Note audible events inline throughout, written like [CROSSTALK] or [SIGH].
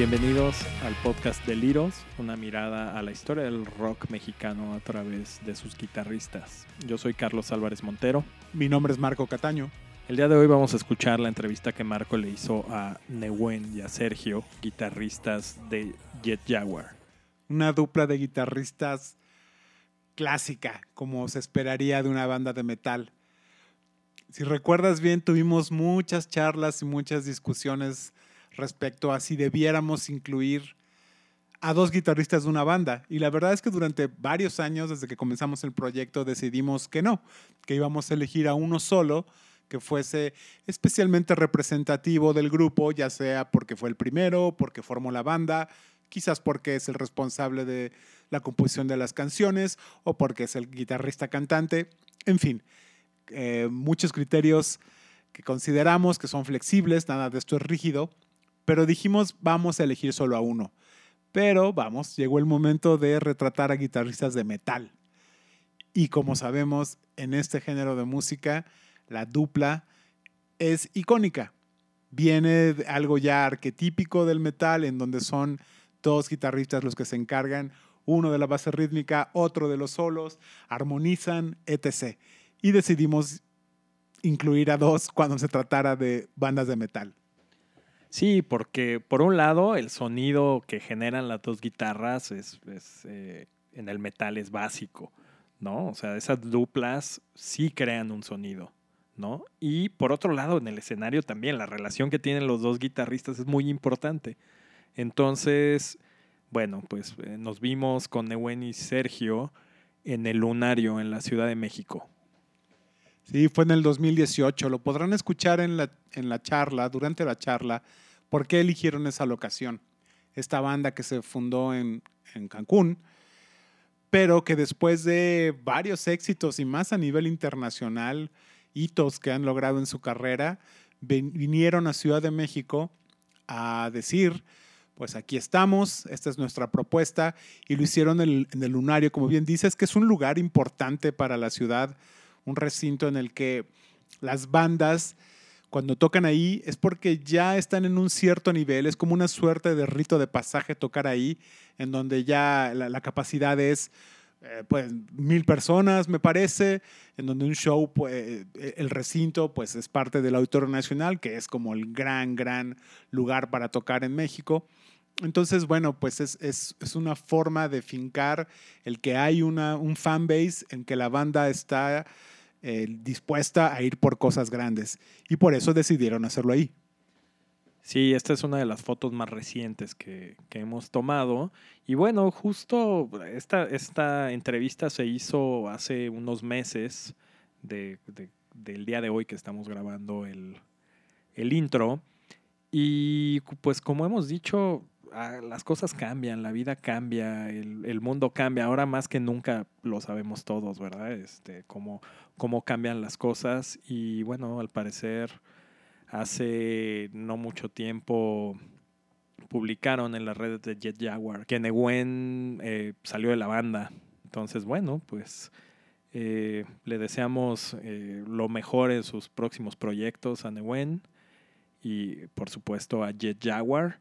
Bienvenidos al podcast de Liros, una mirada a la historia del rock mexicano a través de sus guitarristas. Yo soy Carlos Álvarez Montero. Mi nombre es Marco Cataño. El día de hoy vamos a escuchar la entrevista que Marco le hizo a Nehuen y a Sergio, guitarristas de Jet Jaguar. Una dupla de guitarristas clásica, como se esperaría de una banda de metal. Si recuerdas bien, tuvimos muchas charlas y muchas discusiones respecto a si debiéramos incluir a dos guitarristas de una banda. Y la verdad es que durante varios años, desde que comenzamos el proyecto, decidimos que no, que íbamos a elegir a uno solo que fuese especialmente representativo del grupo, ya sea porque fue el primero, porque formó la banda, quizás porque es el responsable de la composición de las canciones o porque es el guitarrista cantante, en fin, eh, muchos criterios que consideramos que son flexibles, nada de esto es rígido, pero dijimos vamos a elegir solo a uno. Pero vamos, llegó el momento de retratar a guitarristas de metal. Y como sabemos, en este género de música, la dupla es icónica. Viene de algo ya arquetípico del metal, en donde son dos guitarristas los que se encargan, uno de la base rítmica, otro de los solos, armonizan, etc. Y decidimos incluir a dos cuando se tratara de bandas de metal. Sí, porque por un lado el sonido que generan las dos guitarras es, eh, en el metal es básico, ¿no? O sea, esas duplas sí crean un sonido. ¿no? Y por otro lado, en el escenario también, la relación que tienen los dos guitarristas es muy importante. Entonces, bueno, pues eh, nos vimos con Newen y Sergio en el Lunario en la Ciudad de México. Sí, fue en el 2018. Lo podrán escuchar en la, en la charla, durante la charla, por qué eligieron esa locación. Esta banda que se fundó en, en Cancún, pero que después de varios éxitos y más a nivel internacional, hitos que han logrado en su carrera, vinieron a Ciudad de México a decir, pues aquí estamos, esta es nuestra propuesta, y lo hicieron en el, Lunario, como bien dices, que es un lugar importante para la ciudad, un recinto en el que las bandas, cuando tocan ahí, es porque ya están en un cierto nivel, es como una suerte de rito de pasaje tocar ahí, en donde ya la capacidad es eh, pues mil personas, me parece, en donde un show, pues, el recinto, pues es parte del Auditorio Nacional, que es como el gran, gran lugar para tocar en México. Entonces, bueno, pues es, es, es una forma de fincar el que hay una, un fan base en que la banda está eh, dispuesta a ir por cosas grandes. Y por eso decidieron hacerlo ahí. Sí, esta es una de las fotos más recientes que, hemos tomado. Y bueno, justo esta, esta entrevista se hizo hace unos meses de, del día de hoy que estamos grabando el, intro. Y pues como hemos dicho, las cosas cambian, la vida cambia, el, el, mundo cambia. Ahora más que nunca lo sabemos todos, ¿verdad? Este, cómo, cómo cambian las cosas. Y bueno, al parecer Hace no mucho tiempo publicaron en las redes de Jet Jaguar que Newen eh, salió de la banda. Entonces, bueno, pues eh, le deseamos eh, lo mejor en sus próximos proyectos a Newen y por supuesto a Jet Jaguar.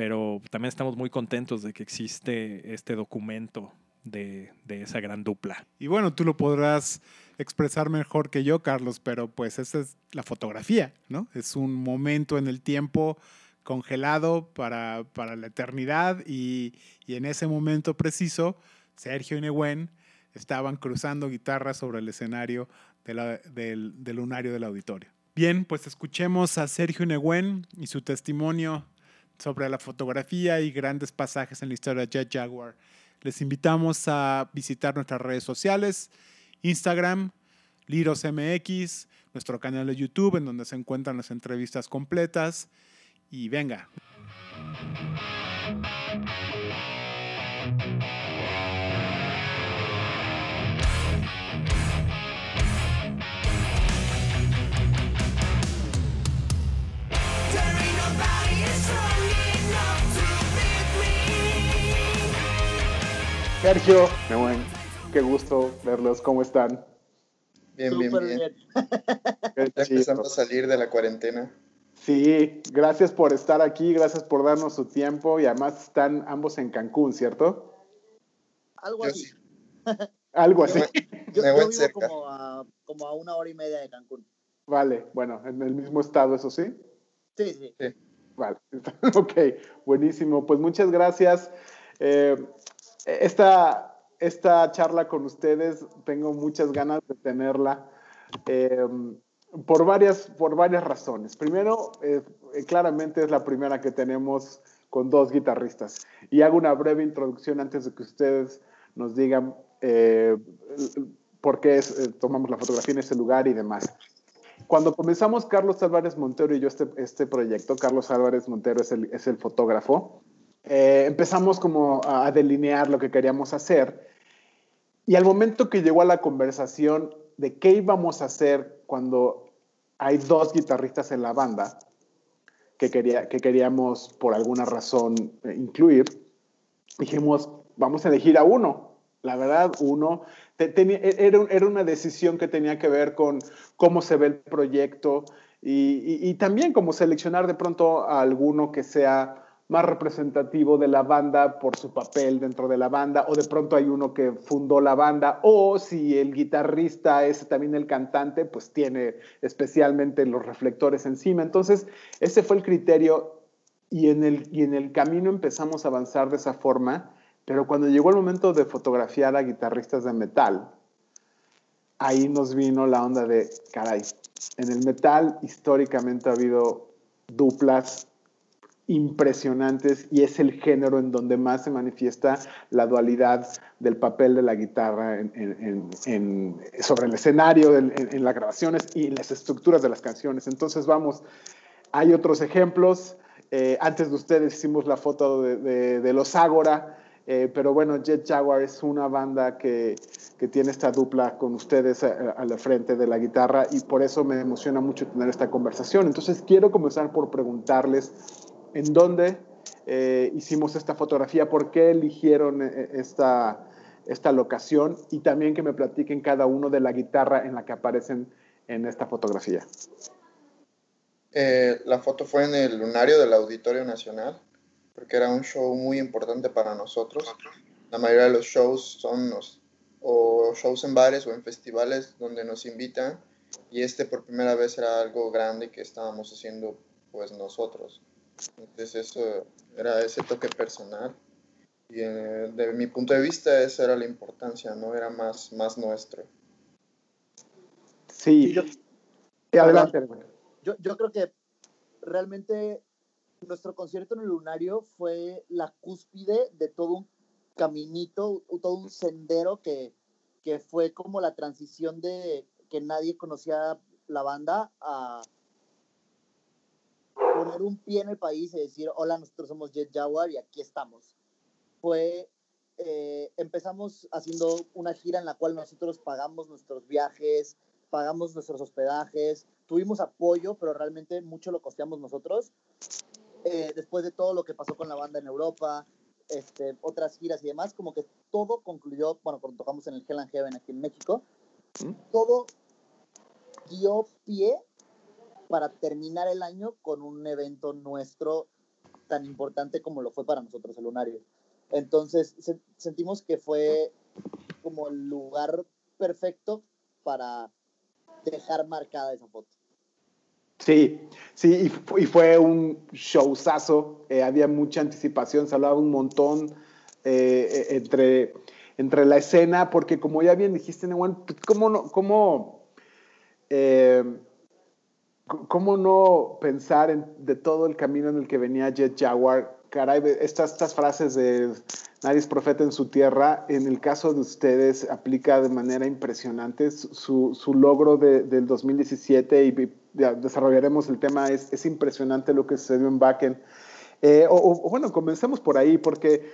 Pero también estamos muy contentos de que existe este documento de, de esa gran dupla. Y bueno, tú lo podrás expresar mejor que yo, Carlos, pero pues esa es la fotografía, ¿no? Es un momento en el tiempo congelado para, para la eternidad y, y, en ese momento preciso, Sergio y Nehuen estaban cruzando guitarras sobre el escenario del, del, lunario del auditorio. Bien, pues escuchemos a Sergio Nehuen y su testimonio sobre la fotografía y grandes pasajes en la historia de Jet Jaguar. Les invitamos a visitar nuestras redes sociales Instagram, LirosMX, nuestro canal de YouTube en donde se encuentran las entrevistas completas. Y venga. Sergio, qué bueno. Qué gusto verlos. ¿Cómo están? Bien, bien, bien. ya empezando a salir de la cuarentena. Sí, gracias por estar aquí, gracias por darnos su tiempo y además están ambos en Cancún, ¿cierto? Algo así. [LAUGHS] Algo así. [LAUGHS] Yo, yo vivo como a, como a una hora y media de Cancún. Vale, bueno, en el mismo estado, eso sí. Sí, sí. sí. Vale, [LAUGHS] ok, buenísimo. Pues muchas gracias. Eh, esta, esta charla con ustedes, tengo muchas ganas de tenerla. Eh, por varias, por varias razones. Primero, eh, claramente es la primera que tenemos con dos guitarristas. Y hago una breve introducción antes de que ustedes nos digan eh, por qué tomamos la fotografía en ese lugar y demás. Cuando comenzamos Carlos Álvarez Montero y yo este, este proyecto, Carlos Álvarez Montero es el, es el fotógrafo, empezamos como a delinear lo que queríamos hacer. Y al momento que llegó a la conversación, de qué íbamos a hacer cuando hay dos guitarristas en la banda que, quería, que queríamos por alguna razón eh, incluir, dijimos, vamos a elegir a uno. La verdad, uno, era, era, una decisión que tenía que ver con cómo se ve el proyecto y, y también como seleccionar de pronto a alguno que sea más representativo de la banda por su papel dentro de la banda, o de pronto hay uno que fundó la banda, o si el guitarrista es también el cantante, pues tiene especialmente los reflectores encima. Entonces, ese fue el criterio y en el, y en el camino empezamos a avanzar de esa forma, pero cuando llegó el momento de fotografiar a guitarristas de metal, ahí nos vino la onda de, caray, en el metal históricamente ha habido duplas impresionantes y es el género en donde más se manifiesta la dualidad del papel de la guitarra sobre el escenario, en, las grabaciones y en las estructuras de las canciones. Entonces, vamos, hay otros ejemplos. Eh, antes de ustedes hicimos la foto de, los Ágora, eh, pero bueno, Jet Jaguar es una banda que, tiene esta dupla con ustedes a, a, la frente de la guitarra y por eso me emociona mucho tener esta conversación. Entonces quiero comenzar por preguntarles en dónde eh, hicimos esta fotografía, por qué eligieron eh, esta, esta locación y también que me platiquen cada uno de la guitarra en la que aparecen en esta fotografía. Eh, la foto fue en el lunario del Auditorio Nacional, porque era un show muy importante para nosotros. La mayoría de los shows son o shows en bares o en festivales donde nos invitan y este por primera vez era algo grande que estábamos haciendo pues nosotros. Entonces eso era ese toque personal. Y eh, de mi punto de vista esa era la importancia, ¿no? Era más, más nuestro. Sí. Yo, adelante. Yo, yo creo que realmente nuestro concierto en el Lunario fue la cúspide de todo un caminito, todo un sendero que, que fue como la transición de que nadie conocía la banda a poner un pie en el país y decir, hola, nosotros somos Jet Jaguar y aquí estamos. Fue, eh, empezamos haciendo una gira en la cual nosotros pagamos nuestros viajes, pagamos nuestros hospedajes, tuvimos apoyo, pero realmente mucho lo costeamos nosotros. Eh, después de todo lo que pasó con la banda en Europa, este, otras giras y demás, como que todo concluyó, bueno, cuando tocamos en el Hell and Heaven aquí en México, todo dio pie para terminar el año con un evento nuestro tan importante como lo fue para nosotros el Lunario. Entonces sentimos que fue como el lugar perfecto para dejar marcada esa foto. Sí, sí, y, fue un showzazo, eh, había mucha anticipación, se un montón eh, eh, entre, entre la escena, porque como ya bien dijiste, Newan, pues, ¿cómo, no, cómo ¿Cómo no pensar en, de todo el camino en el que venía Jet Jaguar? Caray, estas, estas frases de nadie es profeta en su tierra, en el caso de ustedes aplica de manera impresionante. Su, su logro de, del 2017 y desarrollaremos el tema, es, es, impresionante lo que sucedió en Bakken. Eh, o, bueno, comencemos por ahí, porque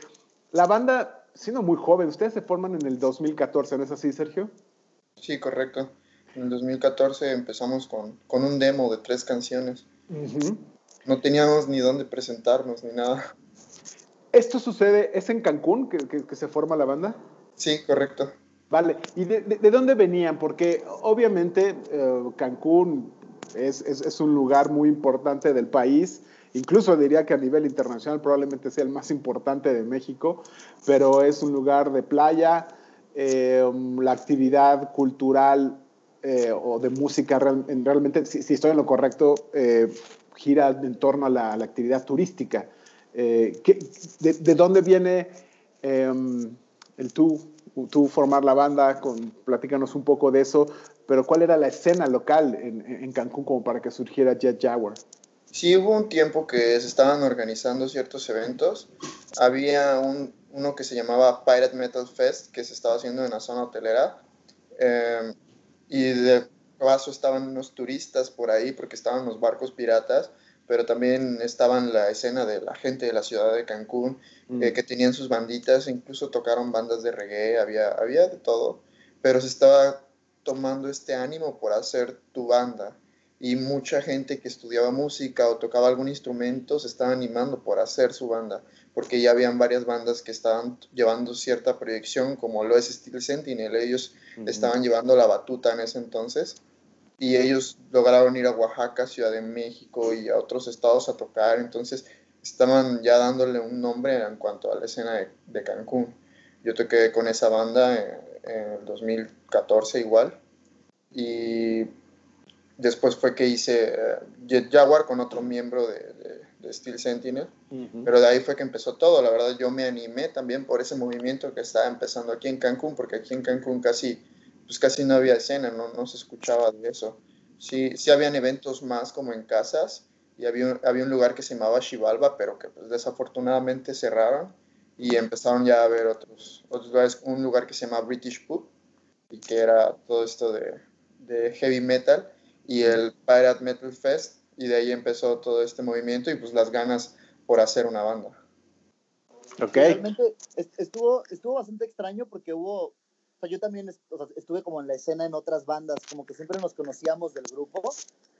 la banda, siendo muy joven, ustedes se forman en el 2014, ¿no es así, Sergio? Sí, correcto. En 2014 empezamos con, con un demo de tres canciones. No teníamos ni dónde presentarnos ni nada. ¿Esto sucede, es en Cancún que, que, se forma la banda? Sí, correcto. Vale, ¿y de, de, dónde venían? Porque obviamente eh, Cancún es, es, es, un lugar muy importante del país. Incluso diría que a nivel internacional probablemente sea el más importante de México, pero es un lugar de playa. Eh, la actividad cultural eh, o de música realmente, si, si, estoy en lo correcto, eh, gira en torno a la, la actividad turística. Eh, de, de, dónde viene em, el tú, tú formar la banda? Con, platícanos un poco de eso, pero ¿cuál era la escena local en, en Cancún como para que surgiera Jet Jaguar? Sí, hubo un tiempo que se estaban organizando ciertos eventos. Había un, uno que se llamaba Pirate Metal Fest, que se estaba haciendo en la zona hotelera. Eh, y de paso estaban unos turistas por ahí porque estaban los barcos piratas pero también estaban la escena de la gente de la ciudad de Cancún, mm. eh, que tenían sus banditas, incluso tocaron bandas de reggae, había, había de todo, pero se estaba tomando este ánimo por hacer tu banda. Y mucha gente que estudiaba música o tocaba algún instrumento se estaba animando por hacer su banda, porque ya habían varias bandas que estaban llevando cierta proyección, como lo es Steel Sentinel, ellos estaban llevando la batuta en ese entonces y ellos lograron ir a Oaxaca, Ciudad de México y a otros estados a tocar, entonces estaban ya dándole un nombre en cuanto a la escena de, de Cancún. Yo toqué con esa banda en, en, el 2014 igual y después fue que hice uh, Jet Jaguar con otro miembro de Steel Sentinel, uh -huh. pero de ahí fue que empezó todo, la verdad yo me animé también por ese movimiento que estaba empezando aquí en Cancún, porque aquí en Cancún casi pues casi no había escena, no, no se escuchaba de eso. Sí, sí habían eventos más como en casas y había, había un lugar que se llamaba Xibalba, pero que pues, desafortunadamente cerraron y empezaron ya a ver otros, otros lugares, un lugar que se llama British Pub y que era todo esto de, de heavy metal y el Pirate Metal Fest y de ahí empezó todo este movimiento y pues las ganas por hacer una banda. Ok. Realmente estuvo, estuvo bastante extraño porque hubo o sea, yo también o sea, estuve como en la escena en otras bandas, como que siempre nos conocíamos del grupo.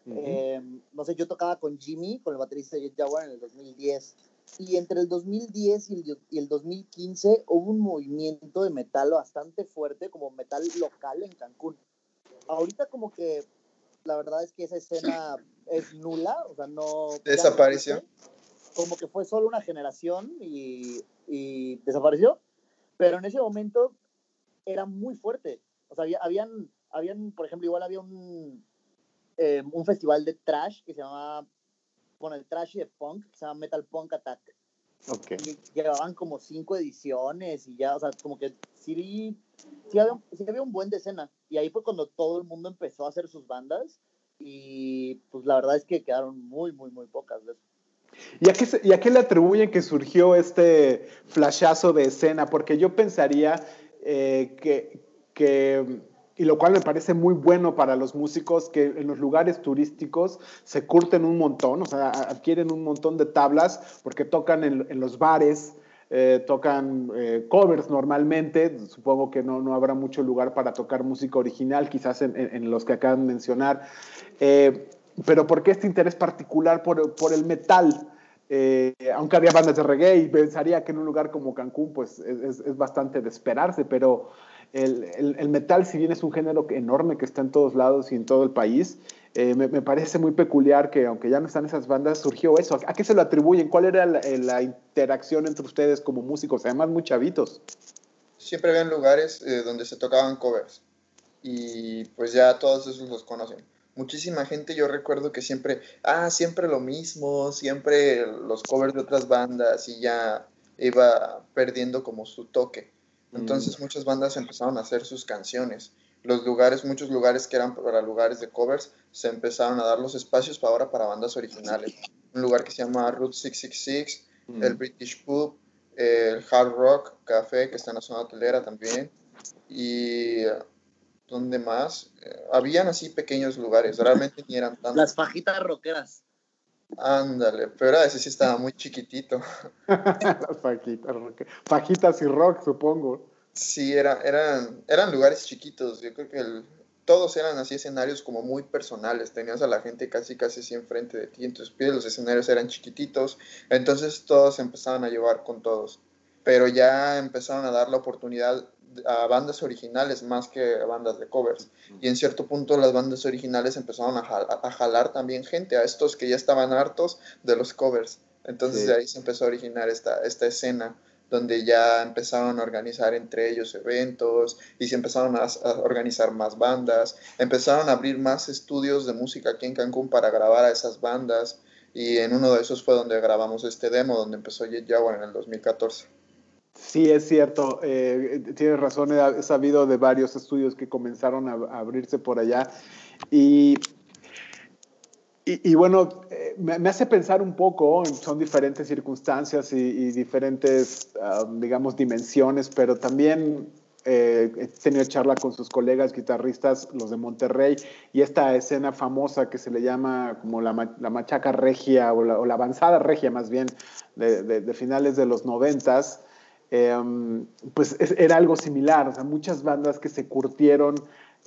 Uh -huh. eh, no sé, yo tocaba con Jimmy, con el baterista Jet Jaguar en el 2010. Y entre el 2010 y el, y el 2015 hubo un movimiento de metal bastante fuerte, como metal local en Cancún. Ahorita como que la verdad es que esa escena es nula, o sea, no... Desapareció. Como que fue solo una generación y, y desapareció. Pero en ese momento era muy fuerte. O sea, había, habían, habían, por ejemplo, igual había un, eh, un festival de trash que se llamaba, bueno, el trash y de punk, que se llama Metal Punk Attack. Okay. Y llevaban como cinco ediciones y ya, o sea, como que sí, sí, había, sí había un buen de escena. Y ahí fue cuando todo el mundo empezó a hacer sus bandas y pues la verdad es que quedaron muy, muy, muy pocas de eso. ¿Y a, qué, ¿Y a qué le atribuyen que surgió este flashazo de escena? Porque yo pensaría eh, que, que, y lo cual me parece muy bueno para los músicos, que en los lugares turísticos se curten un montón, o sea, adquieren un montón de tablas porque tocan en, en los bares, eh, tocan eh, covers normalmente, supongo que no, no, habrá mucho lugar para tocar música original, quizás en, en, en los que acaban de mencionar, eh, pero ¿por qué este interés particular por, por el metal? Eh, aunque había bandas de reggae y pensaría que en un lugar como Cancún pues es, es bastante de esperarse, pero el, el, el, metal si bien es un género enorme que está en todos lados y en todo el país, eh, me, me, parece muy peculiar que aunque ya no están esas bandas, surgió eso. ¿A qué se lo atribuyen? ¿Cuál era la, eh, la interacción entre ustedes como músicos? Además muy chavitos. Siempre habían lugares eh, donde se tocaban covers y pues ya todos esos los conocen muchísima gente yo recuerdo que siempre, ah, siempre lo mismo, siempre los covers de otras bandas y ya iba perdiendo como su toque. Entonces mm. muchas bandas empezaron a hacer sus canciones. Los lugares, muchos lugares que eran para lugares de covers, se empezaron a dar los espacios para ahora para bandas originales. Un lugar que se llama Route 666, mm. el British Pub, el Hard Rock Café, que está en la zona hotelera también. Y donde más, eh, habían así pequeños lugares, realmente ni eran tantos. Las fajitas rockeras. Ándale, pero ese sí estaba muy chiquitito. [LAUGHS] Las fajitas rockeras. Fajitas y rock, supongo. Sí, era, eran, eran lugares chiquitos. Yo creo que el, todos eran así escenarios como muy personales. Tenías a la gente casi, casi así enfrente de ti. Entonces, los escenarios eran chiquititos. Entonces, todos empezaban a llevar con todos. Pero ya empezaron a dar la oportunidad a bandas originales más que a bandas de covers. Y en cierto punto las bandas originales empezaron a, a jalar también gente, a estos que ya estaban hartos de los covers. Entonces de ahí se empezó a originar esta, esta escena donde ya empezaron a organizar entre ellos eventos y se empezaron a, organizar más bandas, empezaron a abrir más estudios de música aquí en Cancún para grabar a esas bandas y en uno de esos fue donde grabamos este demo, donde empezó Jet Jaguar en el 2014. Sí, es cierto, eh, tienes razón, he sabido de varios estudios que comenzaron a, abrirse por allá y y, bueno, eh, me, hace pensar un poco, son diferentes circunstancias y, diferentes, um, digamos, dimensiones, pero también eh, he tenido charla con sus colegas guitarristas, los de Monterrey, y esta escena famosa que se le llama como la, machaca regia o la, avanzada regia más bien, de, finales de los noventas, em, pues era algo similar, o sea, muchas bandas que se curtieron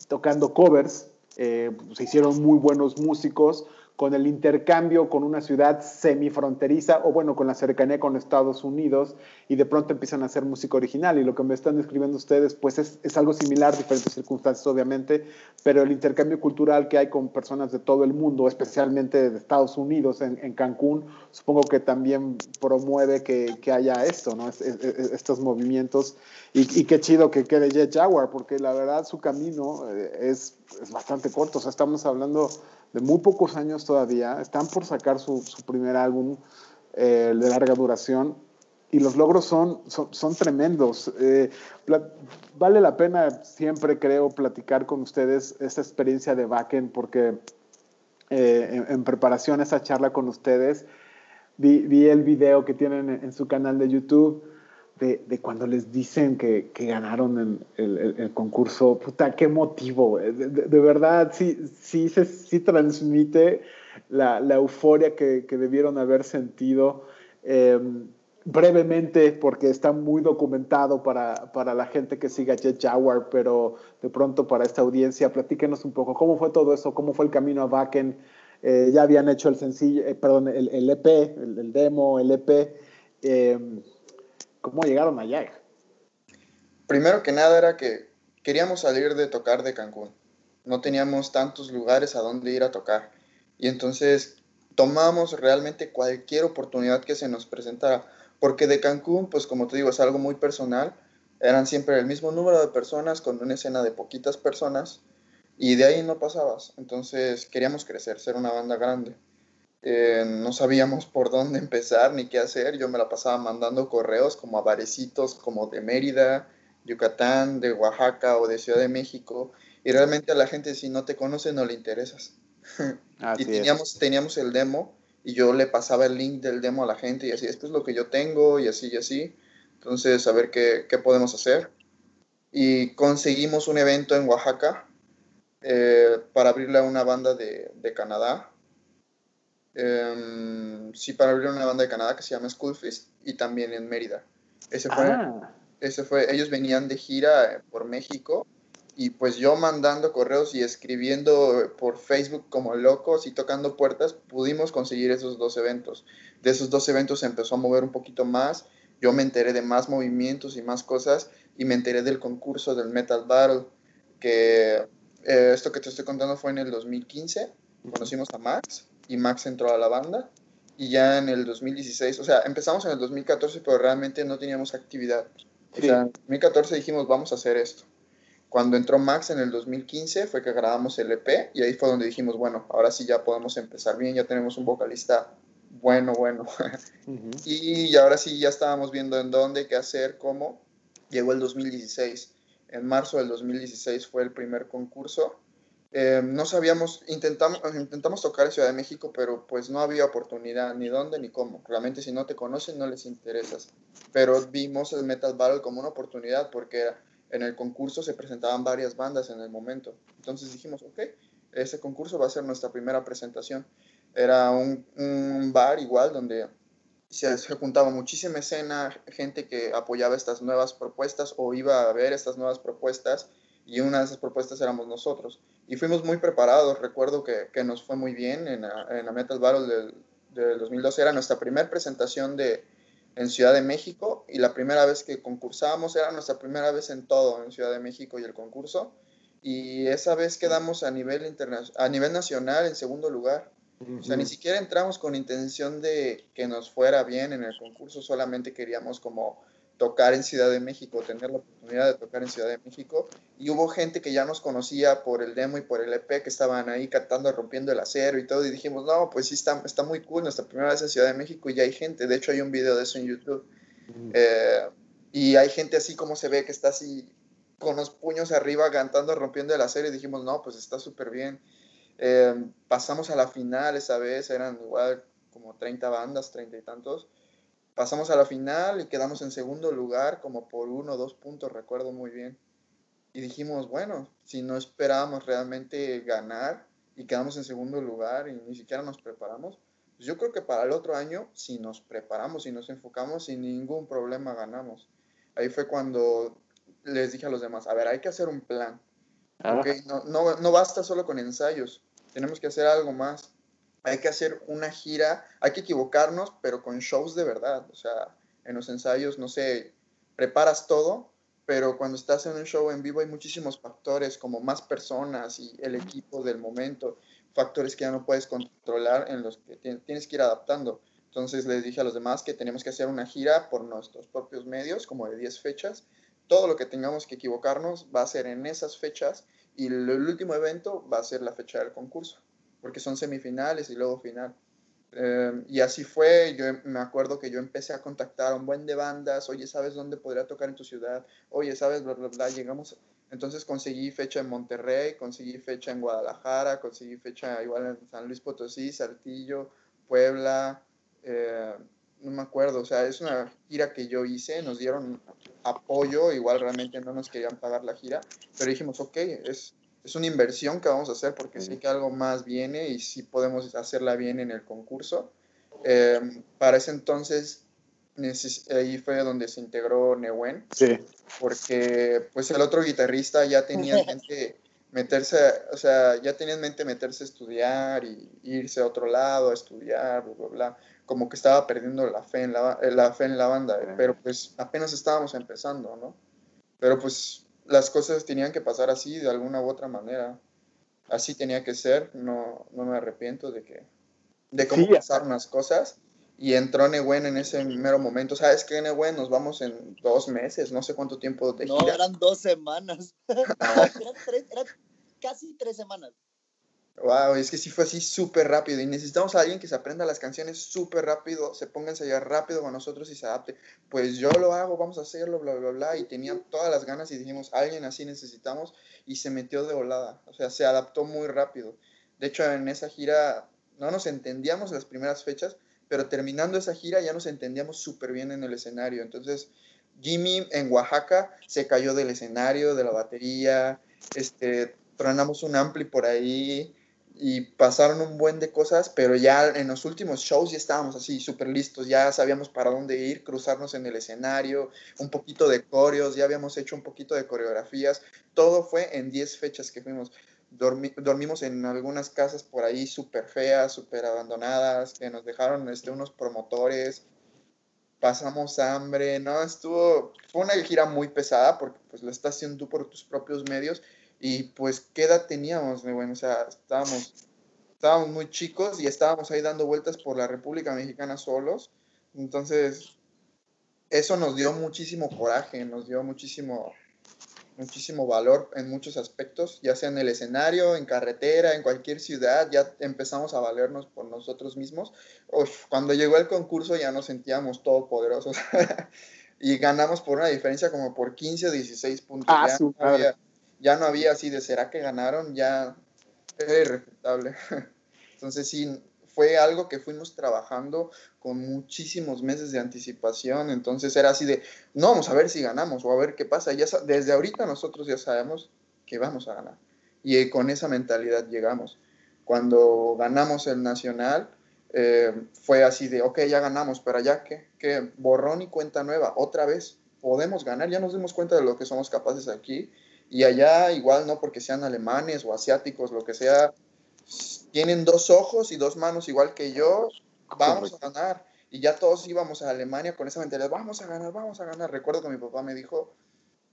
tocando covers, eh, se hicieron muy buenos músicos, con el intercambio con una ciudad semifronteriza o bueno, con la cercanía con Estados Unidos y de pronto empiezan a hacer música original. Y lo que me están describiendo ustedes pues es, es, algo similar, diferentes circunstancias obviamente, pero el intercambio cultural que hay con personas de todo el mundo, especialmente de Estados Unidos en, en Cancún, supongo que también promueve que, que haya esto, ¿no? estos movimientos. Y, y, qué chido que quede Jet Jaguar porque la verdad su camino eh, es, es bastante corto, o sea, estamos hablando de muy pocos años todavía, están por sacar su, su primer álbum eh, de larga duración y los logros son, son, tremendos. Eh, vale la pena siempre, creo, platicar con ustedes esta experiencia de Backen porque eh, en, preparación a esa charla con ustedes vi, vi el video que tienen en su canal de YouTube de, cuando les dicen que, que ganaron el, el, concurso, puta, qué motivo. Eh, de, verdad, sí, sí, se, sí transmite la, la euforia que, que, debieron haber sentido. Em, brevemente, porque está muy documentado para, para, la gente que siga Jet Jaguar, pero de pronto para esta audiencia, platíquenos un poco cómo fue todo eso, cómo fue el camino a Bakken. Eh, ya habían hecho el sencillo, eh, perdón, el, el EP, el, demo, el EP. Eh, ¿Cómo llegaron allá? Primero que nada era que queríamos salir de tocar de Cancún. No teníamos tantos lugares a donde ir a tocar. Y entonces tomamos realmente cualquier oportunidad que se nos presentara. Porque de Cancún, pues como te digo, es algo muy personal. Eran siempre el mismo número de personas con una escena de poquitas personas. Y de ahí no pasabas. Entonces queríamos crecer, ser una banda grande. Eh, no sabíamos por dónde empezar ni qué hacer. Yo me la pasaba mandando correos como a barecitos como de Mérida, Yucatán, de Oaxaca o de Ciudad de México. Y realmente a la gente si no te conoce no le interesas. [LAUGHS] y teníamos, teníamos el demo y yo le pasaba el link del demo a la gente y así, esto es lo que yo tengo y así y así. Entonces, a ver qué, qué podemos hacer. Y conseguimos un evento en Oaxaca eh, para abrirle a una banda de, de Canadá Em, sí, para abrir una banda de Canadá que se llama Schoolfist y también en Mérida. Ese fue, ah. ese fue, ellos venían de gira eh, por México y pues yo mandando correos y escribiendo por Facebook como locos y tocando puertas, pudimos conseguir esos dos eventos. De esos dos eventos se empezó a mover un poquito más, yo me enteré de más movimientos y más cosas y me enteré del concurso del Metal Battle, que eh, esto que te estoy contando fue en el 2015, conocimos a Max y Max entró a la banda. Y ya en el 2016, o sea, empezamos en el 2014, pero realmente no teníamos actividad. O sea, en 2014 dijimos, vamos a hacer esto. Cuando entró Max en el 2015 fue que grabamos el EP y ahí fue donde dijimos, bueno, ahora sí ya podemos empezar bien, ya tenemos un vocalista bueno, bueno. [LAUGHS] y ahora sí ya estábamos viendo en dónde, qué hacer, cómo. Llegó el 2016. En marzo del 2016 fue el primer concurso eh, no sabíamos, intentamos, intentamos tocar en Ciudad de México, pero pues no había oportunidad ni dónde ni cómo. Realmente si no te conocen no les interesas. Pero vimos el Metal Battle como una oportunidad porque en el concurso se presentaban varias bandas en el momento. Entonces dijimos, ok, ese concurso va a ser nuestra primera presentación. Era un, un bar igual donde se, se, juntaba muchísima escena, gente que apoyaba estas nuevas propuestas o iba a ver estas nuevas propuestas y una de esas propuestas éramos nosotros. Y fuimos muy preparados, recuerdo que, que nos fue muy bien en la, en la Metal Battle del, del, 2012, era nuestra primera presentación de, en Ciudad de México y la primera vez que concursábamos era nuestra primera vez en todo en Ciudad de México y el concurso. Y esa vez quedamos a nivel a nivel nacional en segundo lugar. O sea, ni siquiera entramos con intención de que nos fuera bien en el concurso, solamente queríamos como tocar en Ciudad de México, tener la oportunidad de tocar en Ciudad de México. Y hubo gente que ya nos conocía por el demo y por el EP, que estaban ahí cantando, rompiendo el acero y todo. Y dijimos, no, pues sí, está, está muy cool, nuestra primera vez en Ciudad de México y ya hay gente. De hecho, hay un video de eso en YouTube. Eh, y hay gente así como se ve que está así con los puños arriba cantando, rompiendo el acero. Y dijimos, no, pues está súper bien. Eh, pasamos a la final esa vez, eran igual como 30 bandas, 30 y tantos pasamos a la final y quedamos en segundo lugar, como por uno o dos puntos, recuerdo muy bien. Y dijimos, bueno, si no esperábamos realmente ganar y quedamos en segundo lugar y ni siquiera nos preparamos, pues yo creo que para el otro año, si nos preparamos y nos enfocamos, sin ningún problema ganamos. Ahí fue cuando les dije a los demás, a ver, hay que hacer un plan. No, no, no basta solo con ensayos, tenemos que hacer algo más hay que hacer una gira, hay que equivocarnos, pero con shows de verdad. O sea, en los ensayos, no sé, preparas todo, pero cuando estás en un show en vivo hay muchísimos factores, como más personas y el equipo del momento, factores que ya no puedes controlar en los que tienes que ir adaptando. Entonces les dije a los demás que tenemos que hacer una gira por nuestros propios medios, como de 10 fechas. Todo lo que tengamos que equivocarnos va a ser en esas fechas y el último evento va a ser la fecha del concurso porque son semifinales y luego final. Em, y así fue, yo me acuerdo que yo empecé a contactar a un buen de bandas, oye, ¿sabes dónde podría tocar en tu ciudad? Oye, ¿sabes? Bla, bla, bla, llegamos. Entonces conseguí fecha en Monterrey, conseguí fecha en Guadalajara, conseguí fecha igual en San Luis Potosí, Saltillo, Puebla, eh, no me acuerdo, o sea, es una gira que yo hice, nos dieron apoyo, igual realmente no nos querían pagar la gira, pero dijimos, ok, es, es una inversión que vamos a hacer porque sí que algo más viene y sí podemos hacerla bien en el concurso. Em, para ese entonces, ahí fue donde se integró Newen. Sí. Porque pues el otro guitarrista ya tenía en [LAUGHS] mente meterse, o sea, ya tenía en mente meterse a estudiar y irse a otro lado a estudiar, bla, bla, bla. Como que estaba perdiendo la fe en la, la, fe en la banda, pero pues apenas estábamos empezando, ¿no? Pero pues las cosas tenían que pasar así de alguna u otra manera. Así tenía que ser, no, no me arrepiento de que de cómo pasaron las cosas. Y entró Newen en ese mero momento. ¿Sabes qué, Newen? Nos vamos en dos meses, no sé cuánto tiempo de No, eran dos semanas. [LAUGHS] eran, eran casi tres semanas. Wow, es que sí fue así súper rápido y necesitamos a alguien que se aprenda las canciones súper rápido, se ponga a ensayar rápido con nosotros y se adapte. Pues yo lo hago, vamos a hacerlo, bla, bla, bla. Y tenía todas las ganas y dijimos, alguien así necesitamos y se metió de volada. O sea, se adaptó muy rápido. De hecho, en esa gira no nos entendíamos las primeras fechas, pero terminando esa gira ya nos entendíamos súper bien en el escenario. Entonces, Jimmy en Oaxaca se cayó del escenario, de la batería, este, tronamos un ampli por ahí y pasaron un buen de cosas, pero ya en los últimos shows ya estábamos así súper listos, ya sabíamos para dónde ir, cruzarnos en el escenario, un poquito de coreos, ya habíamos hecho un poquito de coreografías, todo fue en 10 fechas que fuimos. dormimos en algunas casas por ahí súper feas, súper abandonadas, que nos dejaron este, unos promotores, pasamos hambre, ¿no? Estuvo, fue una gira muy pesada porque pues lo estás haciendo tú por tus propios medios y pues, ¿qué edad teníamos? Bueno, o sea, estábamos, estábamos muy chicos y estábamos ahí dando vueltas por la República Mexicana solos. Entonces, eso nos dio muchísimo coraje, nos dio muchísimo, muchísimo valor en muchos aspectos, ya sea en el escenario, en carretera, en cualquier ciudad, ya empezamos a valernos por nosotros mismos. Uf, cuando llegó el concurso ya nos sentíamos todopoderosos [LAUGHS] y ganamos por una diferencia como por 15 o 16 puntos. Ah, ya, ya no había así de será que ganaron, ya era irrefutable. [LAUGHS] Entonces sí, fue algo que fuimos trabajando con muchísimos meses de anticipación, entonces era así de, no, vamos a ver si ganamos o a ver qué pasa. Ya, desde ahorita nosotros ya sabemos que vamos a ganar. Y con esa mentalidad llegamos. Cuando ganamos el Nacional, eh, fue así de, ok, ya ganamos, pero ya que, que borrón y cuenta nueva, otra vez podemos ganar, ya nos dimos cuenta de lo que somos capaces aquí y allá igual no porque sean alemanes o asiáticos, lo que sea, tienen dos ojos y dos manos igual que yo, vamos a ganar. y ya todos íbamos a Alemania con esa mentalidad, vamos a ganar, vamos a ganar. Recuerdo que mi papá me dijo,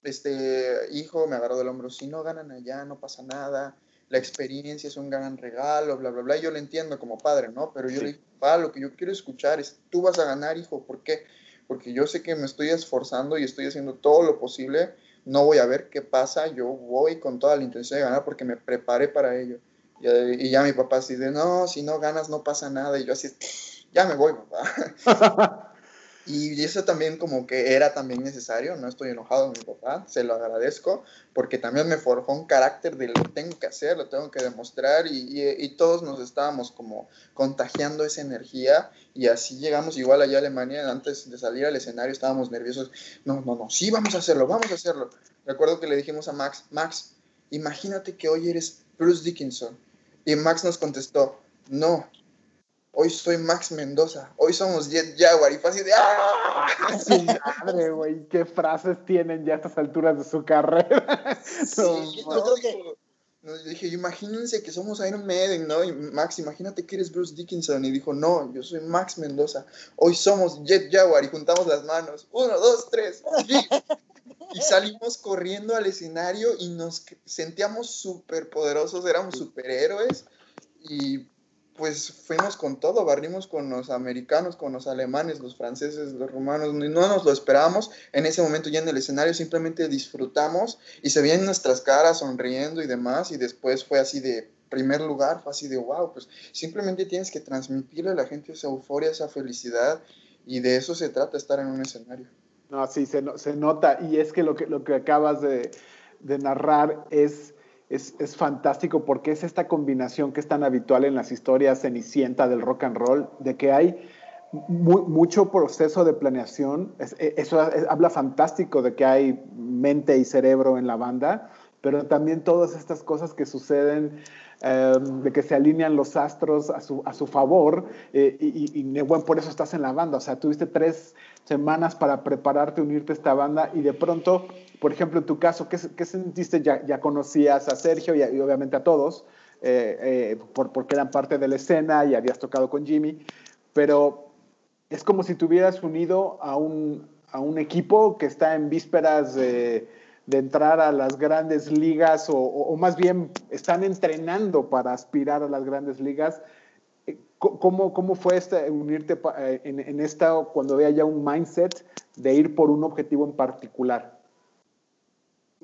este hijo, me agarró del hombro, si no ganan allá, no pasa nada, la experiencia es un gran regalo, bla, bla, bla. Yo lo entiendo como padre, ¿no? Pero yo le dije, papá, lo que yo quiero escuchar es, tú vas a ganar, hijo, ¿por qué? Porque yo sé que me estoy esforzando y estoy haciendo todo lo posible, no voy a ver qué pasa, yo voy con toda la intención de ganar porque me preparé para ello. Y, ya mi papá así de, no, si no ganas no pasa nada. Y yo así, ya me voy, papá. [LAUGHS] Y eso también como que era también necesario, no estoy enojado con mi papá, se lo agradezco, porque también me forjó un carácter de lo tengo que hacer, lo tengo que demostrar y, y, todos nos estábamos como contagiando esa energía y así llegamos igual allá a Alemania, antes de salir al escenario estábamos nerviosos, no, no, no, sí, vamos a hacerlo, vamos a hacerlo. Recuerdo que le dijimos a Max, Max, imagínate que hoy eres Bruce Dickinson. Y Max nos contestó, no, hoy soy Max Mendoza, hoy somos Jet Jaguar. Y fue así de ¡ah! madre, güey, qué frases tienen ya a estas alturas de su carrera. Sí, yo creo que. Nos dije, imagínense que somos Iron Maiden, ¿no? Y Max, imagínate que eres Bruce Dickinson. Y dijo, no, yo soy Max Mendoza. Hoy somos Jet Jaguar. Y juntamos las manos. Uno, dos, tres. y salimos corriendo al escenario y nos sentíamos súper poderosos, éramos superhéroes. Y pues fuimos con todo, barrimos con los americanos, con los alemanes, los franceses, los romanos, no nos lo esperábamos. En ese momento ya en el escenario simplemente disfrutamos y se veían nuestras caras sonriendo y demás y después fue así de primer lugar, fue así de wow, pues simplemente tienes que transmitirle a la gente esa euforia, esa felicidad y de eso se trata estar en un escenario. No, sí, se, nota y es que lo que, lo que acabas de narrar es es, es, fantástico porque es esta combinación que es tan habitual en las historias cenicienta del rock and roll, de que hay mucho proceso de planeación. E, eso habla fantástico de que hay mente y cerebro en la banda, pero también todas estas cosas que suceden, em, de que se alinean los astros a su, a su favor, eh, y, y, bueno, por eso estás en la banda. O sea, tuviste tres semanas para prepararte, unirte a esta banda, y de pronto por ejemplo, en tu caso, ¿qué, qué sentiste? Ya, ya, conocías a Sergio y, obviamente a todos, eh, eh, por, porque eran parte de la escena y habías tocado con Jimmy, pero es como si te hubieras unido a un, a un equipo que está en vísperas de, de entrar a las grandes ligas o, o, más bien están entrenando para aspirar a las grandes ligas. Eh, ¿Cómo, cómo fue este, unirte en, en esta cuando había ya un mindset de ir por un objetivo en particular?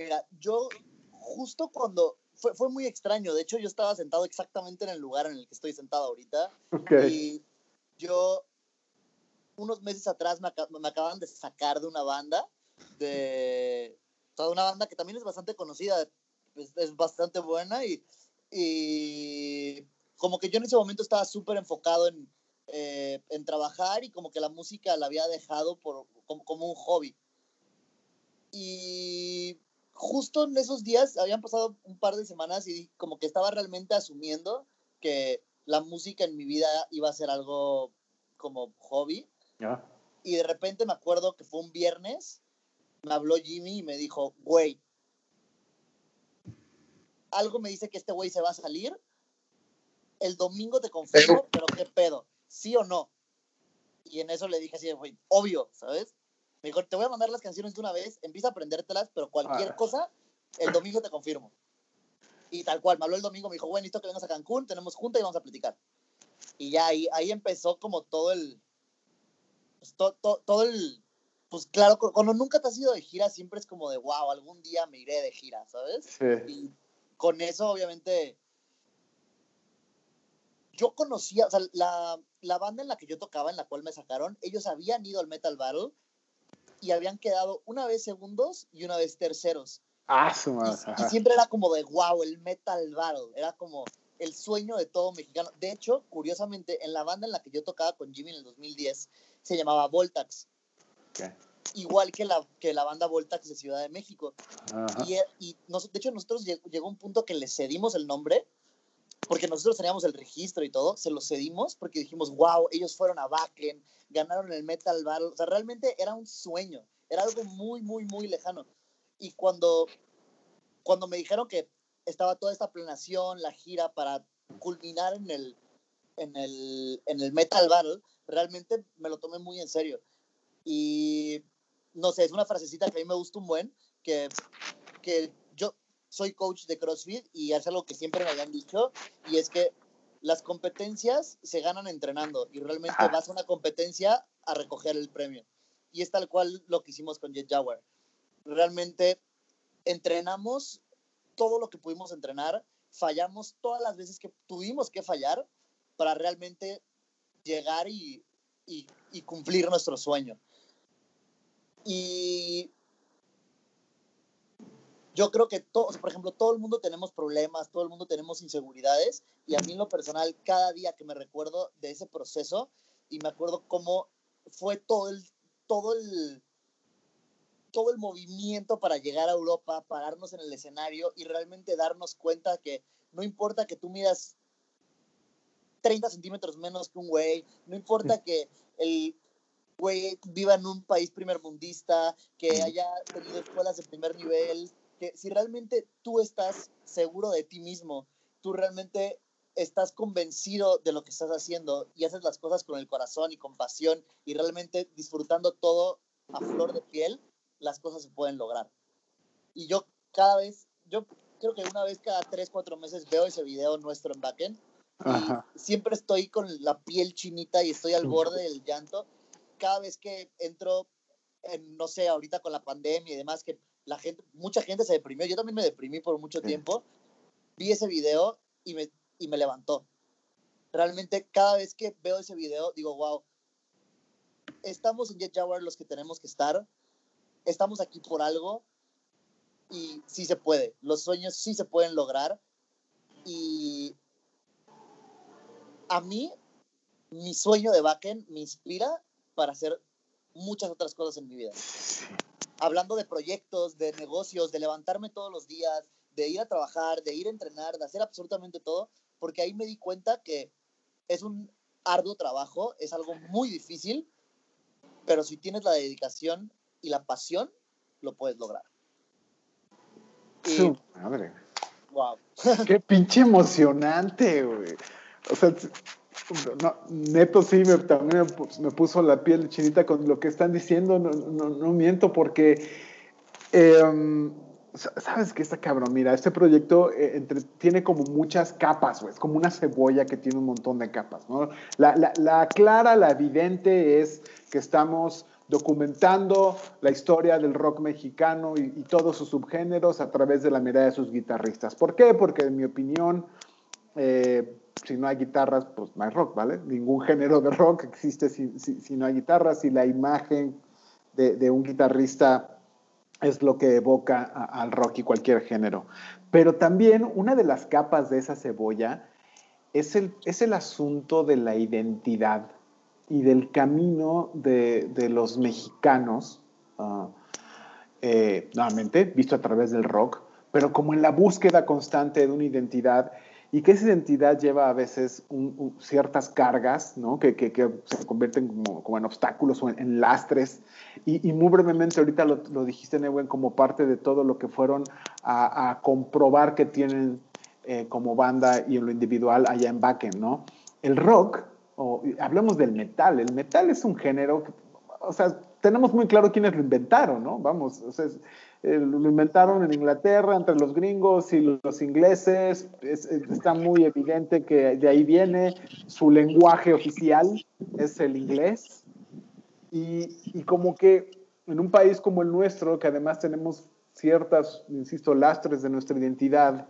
Mira, yo justo cuando fue, fue, muy extraño, de hecho yo estaba sentado exactamente en el lugar en el que estoy sentado ahorita y yo unos meses atrás me, me, acaban de sacar de una banda, de toda una banda que también es bastante conocida, es, es bastante buena y, y, como que yo en ese momento estaba súper enfocado en, eh, en trabajar y como que la música la había dejado por, como, como un hobby. Y justo en esos días habían pasado un par de semanas y como que estaba realmente asumiendo que la música en mi vida iba a ser algo como hobby. Y de repente me acuerdo que fue un viernes, me habló Jimmy y me dijo, güey, algo me dice que este güey se va a salir. El domingo te confirmo, pero qué pedo, sí o no. Y en eso le dije así, güey, obvio, ¿sabes? Me dijo, te voy a mandar las canciones de una vez, empieza a aprendértelas, pero cualquier ah. cosa, el domingo te confirmo. Y tal cual, me habló el domingo, me dijo, bueno, listo que vengas a Cancún, tenemos junta y vamos a platicar. Y ya ahí, ahí empezó como todo el, pues, todo el, pues claro, cuando nunca te has ido de gira, siempre es como de, wow, algún día me iré de gira, ¿sabes? Sí. Y con eso, obviamente, yo conocía, o sea, la, la, banda en la que yo tocaba, en la cual me sacaron, ellos habían ido al Metal Battle y habían quedado una vez segundos y una vez terceros. Ah, su madre. Y, siempre era como de wow, el Metal Battle. Era como el sueño de todo mexicano. De hecho, curiosamente, en la banda en la que yo tocaba con Jimmy en el 2010, se llamaba Voltax. Igual que la, que la banda Voltax de Ciudad de México. Y, y de hecho, nosotros llegó un punto que le cedimos el nombre porque nosotros teníamos el registro y todo, se lo cedimos porque dijimos, wow, ellos fueron a Backen, ganaron el Metal Battle, o sea, realmente era un sueño, era algo muy, muy, muy lejano. Y cuando, cuando me dijeron que estaba toda esta planeación, la gira para culminar en el, en el, en el Metal Battle, realmente me lo tomé muy en serio. Y no sé, es una frasecita que a mí me gusta un buen, que, que soy coach de CrossFit y es algo que siempre me habían dicho, y es que las competencias se ganan entrenando y realmente vas a una competencia a recoger el premio. Y es tal cual lo que hicimos con Jet Jaguar. Realmente entrenamos todo lo que pudimos entrenar, fallamos todas las veces que tuvimos que fallar para realmente llegar y, y, y cumplir nuestro sueño. Y yo creo que todos, por ejemplo, todo el mundo tenemos problemas, todo el mundo tenemos inseguridades y a mí en lo personal, cada día que me recuerdo de ese proceso y me acuerdo cómo fue todo el, todo el, todo el movimiento para llegar a Europa, pararnos en el escenario y realmente darnos cuenta que no importa que tú midas 30 centímetros menos que un güey, no importa que el güey viva en un país primermundista, que haya tenido escuelas de primer nivel, si realmente tú estás seguro de ti mismo, tú realmente estás convencido de lo que estás haciendo y haces las cosas con el corazón y con pasión y realmente disfrutando todo a flor de piel, las cosas se pueden lograr. Y yo cada vez, yo creo que una vez cada tres, cuatro meses veo ese video nuestro en Backend. Y siempre estoy con la piel chinita y estoy al borde del llanto. Cada vez que entro, en, no sé, ahorita con la pandemia y demás, que la gente, mucha gente se deprimió. Yo también me deprimí por mucho tiempo. Vi ese video y me, y me levantó. Realmente cada vez que veo ese video digo, wow, estamos en Jet Jaguar los que tenemos que estar, estamos aquí por algo y sí se puede, los sueños sí se pueden lograr y a mí mi sueño de backend me inspira para hacer muchas otras cosas en mi vida. Hablando de proyectos, de negocios, de levantarme todos los días, de ir a trabajar, de ir a entrenar, de hacer absolutamente todo, porque ahí me di cuenta que es un arduo trabajo, es algo muy difícil, pero si tienes la dedicación y la pasión, lo puedes lograr. Su madre. Wow. Qué pinche emocionante, güey. O sea, neto sí, me, también me puso la piel chinita con lo que están diciendo, no, no, no miento, porque eh, sabes que está cabrón, mira, este proyecto eh, tiene como muchas capas, es como una cebolla que tiene un montón de capas, ¿no? La, la, la, clara, la evidente es que estamos documentando la historia del rock mexicano y, y, todos sus subgéneros a través de la mirada de sus guitarristas. ¿Por qué? Porque en mi opinión, eh, si no hay guitarras, pues no hay rock, ¿vale? Ningún género de rock existe si, si, si no hay guitarras y la imagen de, de un guitarrista es lo que evoca al rock y cualquier género. Pero también una de las capas de esa cebolla es el, es el asunto de la identidad y del camino de, de los mexicanos, uh, nuevamente, visto a través del rock, pero como en la búsqueda constante de una identidad y que esa identidad lleva a veces un, un, ciertas cargas, ¿no? que, que, que, se convierten como, como, en obstáculos o en, en lastres. Y, y, muy brevemente, ahorita lo, lo dijiste, Newen, como parte de todo lo que fueron a, a comprobar que tienen eh, como banda y en lo individual allá en Backen, ¿no? El rock, o hablemos del metal, el metal es un género, que, o sea, tenemos muy claro quiénes lo inventaron, ¿no? Vamos, o sea, es, eh, lo inventaron en Inglaterra entre los gringos y los ingleses. Es, está muy evidente que de ahí viene. Su lenguaje oficial es el inglés. Y, y, como que en un país como el nuestro, que además tenemos ciertas, insisto, lastres de nuestra identidad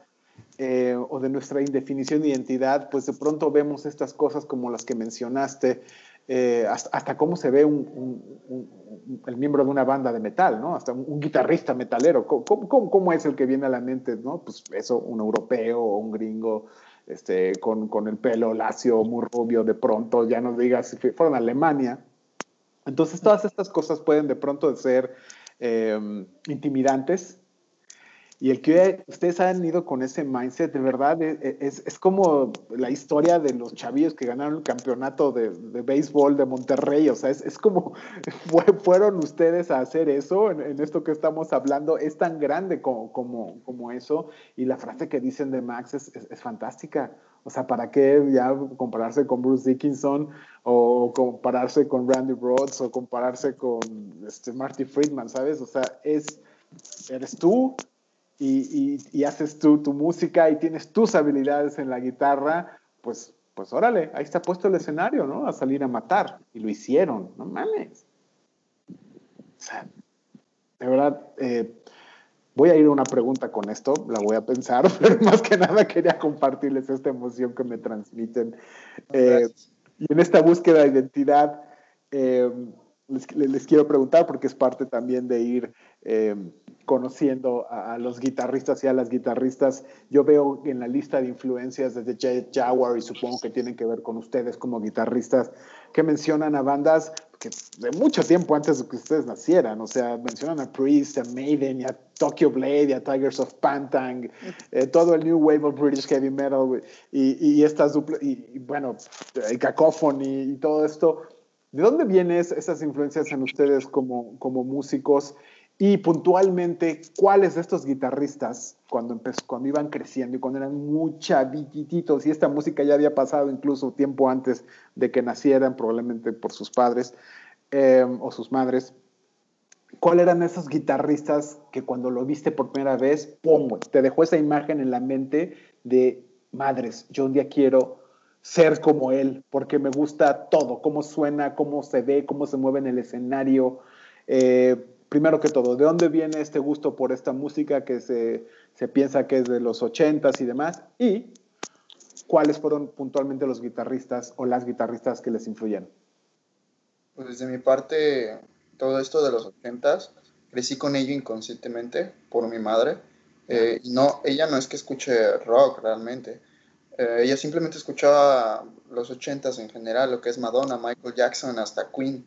eh, o de nuestra indefinición de identidad, pues de pronto vemos estas cosas como las que mencionaste, eh, hasta, cómo se ve un, el miembro de una banda de metal, ¿no? Hasta un, guitarrista metalero. ¿Cómo, cómo, ¿Cómo, es el que viene a la mente, no? Pues eso, un europeo o un gringo este, con, con, el pelo lacio, muy rubio, de pronto, ya no digas si fueron a Alemania. Entonces, todas estas cosas pueden de pronto ser eh, intimidantes y el que ustedes han ido con ese mindset, de verdad, e, e, es, es como la historia de los chavillos que ganaron el campeonato de, de béisbol de Monterrey. O sea, es, es como [LAUGHS] fue, fueron ustedes a hacer eso en, en, esto que estamos hablando. Es tan grande como, como, como, eso. Y la frase que dicen de Max es, es, es fantástica. O sea, ¿para qué ya compararse con Bruce Dickinson o compararse con Randy Rhodes o compararse con este, Marty Friedman, ¿sabes? O sea, es, eres tú y, y, haces tú tu música y tienes tus habilidades en la guitarra, pues, pues órale, ahí está puesto el escenario, ¿no? A salir a matar. Y lo hicieron, no mames. O sea, de verdad, eh, voy a ir a una pregunta con esto, la voy a pensar, [LAUGHS] pero más que nada quería compartirles esta emoción que me transmiten. Eh, y en esta búsqueda de identidad, eh, les, quiero preguntar, porque es parte también de ir conociendo a, los guitarristas y a las guitarristas. Yo veo en la lista de influencias desde Jet Jaguar y supongo que tienen que ver con ustedes como guitarristas, que mencionan a bandas que de mucho tiempo antes de que ustedes nacieran, o sea, mencionan a Priest, a Maiden, y a Tokyo Blade, a Tigers of Pantang, eh, todo el New Wave of British Heavy Metal, y, y estas y, bueno, el Cacophony y todo esto. ¿De dónde vienen esas influencias en ustedes como, como músicos? Y puntualmente, ¿cuáles de estos guitarristas, cuando, empezó, cuando iban creciendo y cuando eran muy chavititos, y esta música ya había pasado incluso tiempo antes de que nacieran, probablemente por sus padres em, o sus madres, ¿cuáles eran esos guitarristas que cuando lo viste por primera vez, ¡pum!, te dejó esa imagen en la mente de, madres, yo un día quiero ser como él, porque me gusta todo, cómo suena, cómo se ve, cómo se mueve en el escenario. Eh, primero que todo, ¿de dónde viene este gusto por esta música que se, piensa que es de los ochentas y demás? Y cuáles fueron puntualmente los guitarristas o las guitarristas que les influyeron. Pues desde mi parte, todo esto de los ochentas, crecí con ello inconscientemente por mi madre. Eh, no, ella no es que escuche rock realmente. Eh, ella simplemente escuchaba los ochentas en general, lo que es Madonna, Michael Jackson, hasta Queen.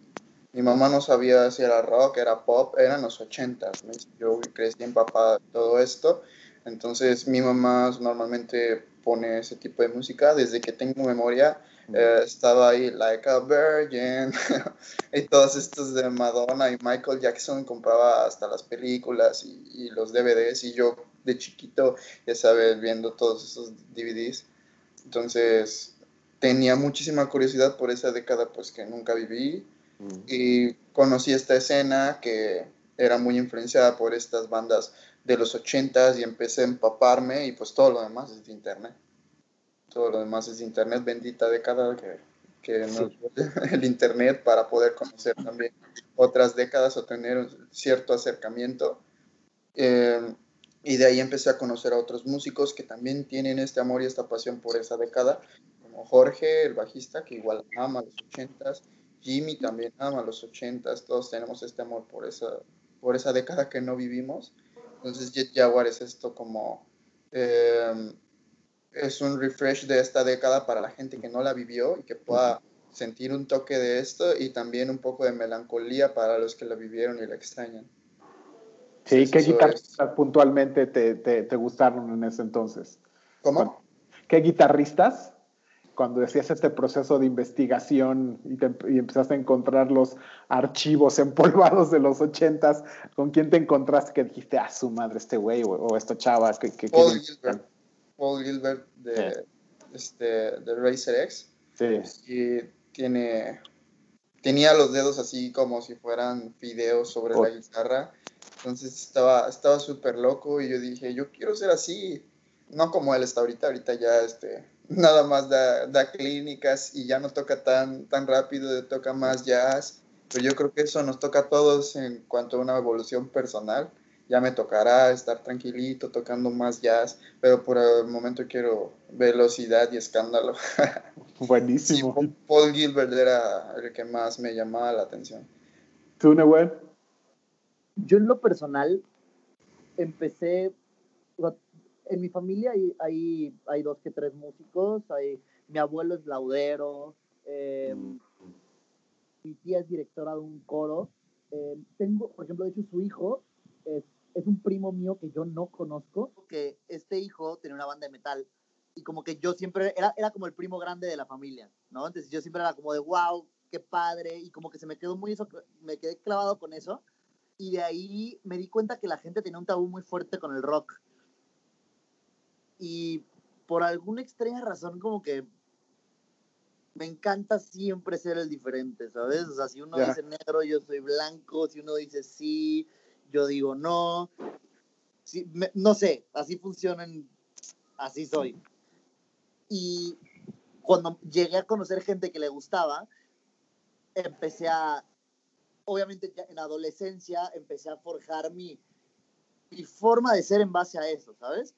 Mi mamá no sabía si era rock, era pop, eran los ochentas. Yo crecí empapada de todo esto. Entonces mi mamá normalmente pone ese tipo de música. Desde que tengo memoria, eh, estaba ahí Like a Virgin [LAUGHS] y todos estos de Madonna y Michael Jackson compraba hasta las películas y, y, los DVDs y yo de chiquito, ya sabes, viendo todos esos DVDs. Entonces tenía muchísima curiosidad por esa década pues que nunca viví y conocí esta escena que era muy influenciada por estas bandas de los 80 y empecé a empaparme y pues todo lo demás es de internet. Todo lo demás es de internet, bendita década que, que [LAUGHS] el internet para poder conocer también otras décadas o tener cierto acercamiento. Eh, y de ahí empecé a conocer a otros músicos que también tienen este amor y esta pasión por esa década, como Jorge, el bajista, que igual ama los 80s, Jimmy también ama los ochentas, todos tenemos este amor por esa, por esa década que no vivimos. Entonces Jet Jaguar es esto como, em, es un refresh de esta década para la gente que no la vivió y que pueda sentir un toque de esto y también un poco de melancolía para los que la vivieron y la extrañan. Sí, ¿qué guitarristas puntualmente te, te, te, gustaron en ese entonces? ¿Cómo? ¿Qué guitarristas cuando decías este proceso de investigación y, empezaste a encontrar los archivos [LAUGHS] empolvados de los ochentas, ¿con quién te encontraste que dijiste, ah, su madre, este güey o, esta chava? Que, Paul, Gilbert, Paul Gilbert de, este, de Racer X. Sí. Y tiene, tenía los dedos así como si fueran videos sobre la guitarra. Entonces estaba estaba súper loco y yo dije, yo quiero ser así. No como él está ahorita, ahorita ya este, nada más da, da, clínicas y ya no toca tan, tan rápido, toca más jazz. Pero yo creo que eso nos toca a todos en cuanto a una evolución personal. Ya me tocará estar tranquilito tocando más jazz, pero por el momento quiero velocidad y escándalo. [LAUGHS] Buenísimo. Paul Gilbert era el que más me llamaba la atención. ¿Tú, Newell? Yo en lo personal empecé, en mi familia hay, hay, hay, dos que tres músicos. Hay, mi abuelo es laudero. Em, mm. mi tía es directora de un coro. Em, tengo, por ejemplo, de hecho, su hijo es, es, un primo mío que yo no conozco. Que este hijo tenía una banda de metal. Y como que yo siempre era, era como el primo grande de la familia, ¿no? Entonces yo siempre era como de, wow, qué padre. Y como que se me quedó muy eso, me quedé clavado con eso. Y de ahí me di cuenta que la gente tenía un tabú muy fuerte con el rock y por alguna extraña razón como que me encanta siempre ser el diferente, ¿sabes? O sea, si uno dice negro, yo soy blanco, si uno dice sí, yo digo no. Me- no sé, así funcionan, así soy. Y cuando llegué a conocer gente que le gustaba, empecé a, obviamente ya en adolescencia, empecé a forjar mi, mi forma de ser en base a eso, ¿sabes?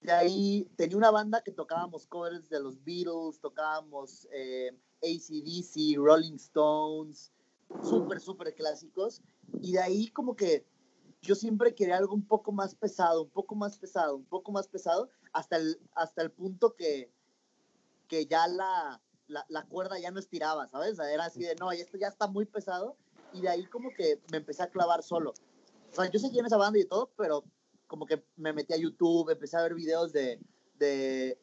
De ahí tenía una banda que tocábamos covers de los Beatles, tocábamos eh, ACDC, Rolling Stones, súper, súper clásicos. Y de ahí como que yo siempre quería algo un poco más pesado, un poco más pesado, un poco más pesado, hasta el, hasta el punto que, que ya la, la, cuerda ya no estiraba, ¿sabes? Era así de, no, esto ya está muy pesado. Y de ahí como que me empecé a clavar solo. O sea, yo seguía en esa banda y todo, pero como que me metí a YouTube, empecé a ver videos de, de,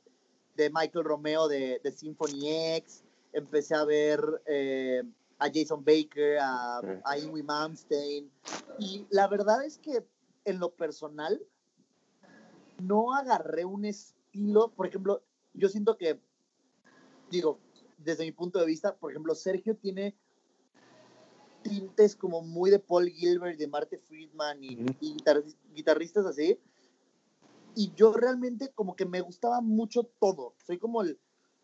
de Michael Romeo de, de Symphony X, empecé a ver eh, a Jason Baker, a, a Ingrid Malmsteen, y la verdad es que en lo personal no agarré un estilo, por ejemplo, yo siento que, digo, desde mi punto de vista, por ejemplo, Sergio tiene tintes como muy de Paul Gilbert, de Marte Friedman y, y guitar- guitarristas así. Y yo realmente como que me gustaba mucho todo. Soy como el,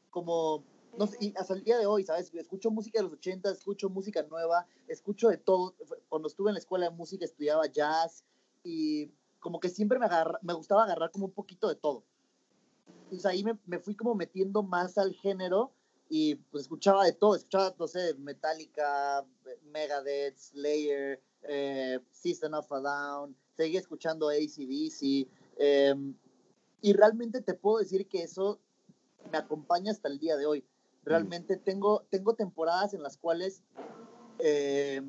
como, no sé, y hasta el día de hoy, ¿sabes? Escucho música de los 80, escucho música nueva, escucho de todo. Cuando estuve en la escuela de música estudiaba jazz y como que siempre me, agarra, me gustaba agarrar como un poquito de todo. Entonces ahí me, me fui como metiendo más al género y pues escuchaba de todo, escuchaba, no sé, Metallica, Megadeth, Slayer, eh, System of a Down, seguía escuchando ACDC, eh, y realmente te puedo decir que eso me acompaña hasta el día de hoy. Realmente tengo, tengo temporadas en las cuales, eh,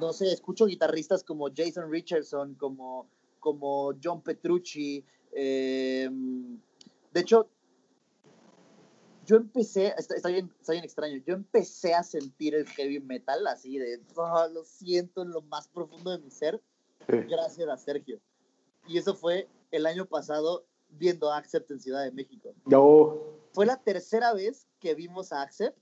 no sé, escucho guitarristas como Jason Richardson, como, como John Petrucci. eh, de hecho, yo empecé, está, está bien, está bien extraño, yo empecé a sentir el heavy metal así de, "Oh, lo siento en lo más profundo de mi ser, Sí. gracias a Sergio. Y eso fue el año pasado viendo a Accept en Ciudad de México. Yo, Fue la tercera vez que vimos a Accept,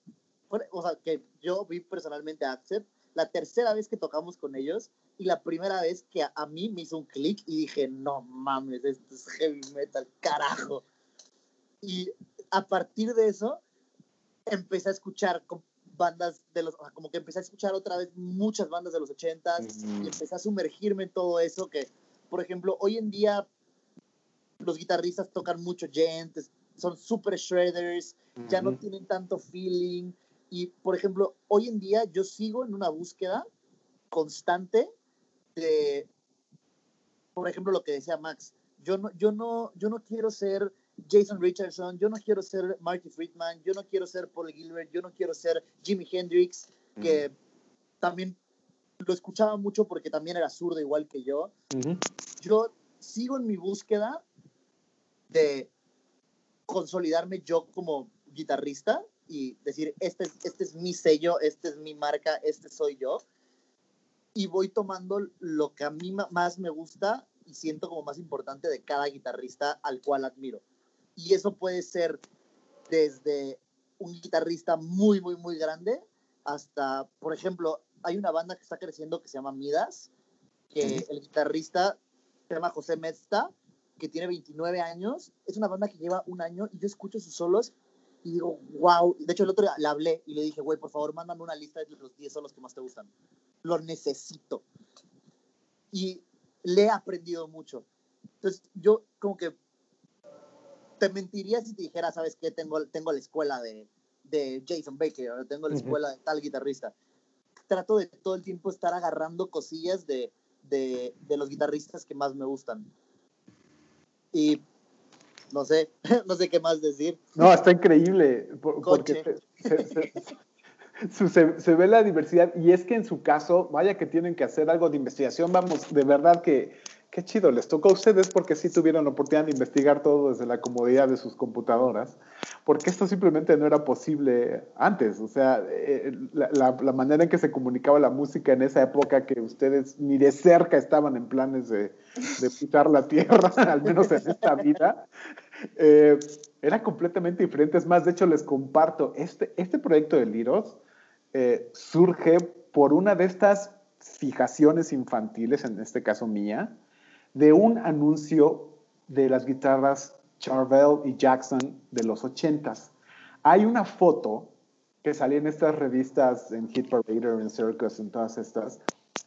fue- o sea, que yo vi personalmente a Accept, la tercera vez que tocamos con ellos y la primera vez que a, a mí me hizo un clic y dije, no mames, esto es heavy metal, carajo. Y a partir de eso, empecé a escuchar bandas de los, como que empecé a escuchar otra vez muchas bandas de los ochentas Mm. y empecé a sumergirme en todo eso que, por ejemplo, hoy en día los guitarristas tocan mucho gent, son super shredders, ya no tienen tanto feeling. Y, por ejemplo, hoy en día yo sigo en una búsqueda constante de, por ejemplo, lo que decía Max. Yo no, yo no, yo no quiero ser Jason Richardson, yo no quiero ser Marty Friedman, yo no quiero ser Paul Gilbert, yo no quiero ser Jimi Hendrix, que también lo escuchaba mucho porque también era zurdo igual que yo yo sigo en mi búsqueda de consolidarme yo como guitarrista y decir, este es, este es mi sello, este es mi marca, este soy yo. Y voy tomando lo que a mí más me gusta y siento como más importante de cada guitarrista al cual admiro. Y eso puede ser desde un guitarrista muy, muy, muy grande hasta, por ejemplo, hay una banda que está creciendo que se llama Midas, que el guitarrista se llama José Mesta, que tiene 29 años. Es una banda que lleva un año y yo escucho sus solos y digo, wow. De hecho, el otro día le hablé y le dije, güey, por favor, mándame una lista de los 10 solos que más te gustan. Lo necesito. Y le he aprendido mucho. Entonces, yo como que te mentiría si te dijera, ¿sabes qué? Tengo, tengo la escuela de, de Jason Baker, o tengo la escuela de tal guitarrista. Trato de todo el tiempo estar agarrando cosillas de, de, de los guitarristas que más me gustan. Y no sé, [LAUGHS] no sé qué más decir. No, está increíble, por- porque se, se- se- [LAUGHS] se- se ve la diversidad y es que en su caso, vaya que tienen que hacer algo de investigación, vamos, de verdad que, Qué chido, les tocó a ustedes porque sí tuvieron la oportunidad de investigar todo desde la comodidad de sus computadoras, porque esto simplemente no era posible antes. O sea, eh, la, manera en que se comunicaba la música en esa época que ustedes ni de cerca estaban en planes de, de pisar la tierra, [LAUGHS] al menos en esta vida, eh, era completamente diferente. Es más, de hecho, les comparto, este, este proyecto de Liros eh, surge por una de estas fijaciones infantiles, en este caso mía, de un anuncio de las guitarras Charvel y Jackson de los 80s. Hay una foto que salía en estas revistas, en Hit Parader, en Circus, en todas estas,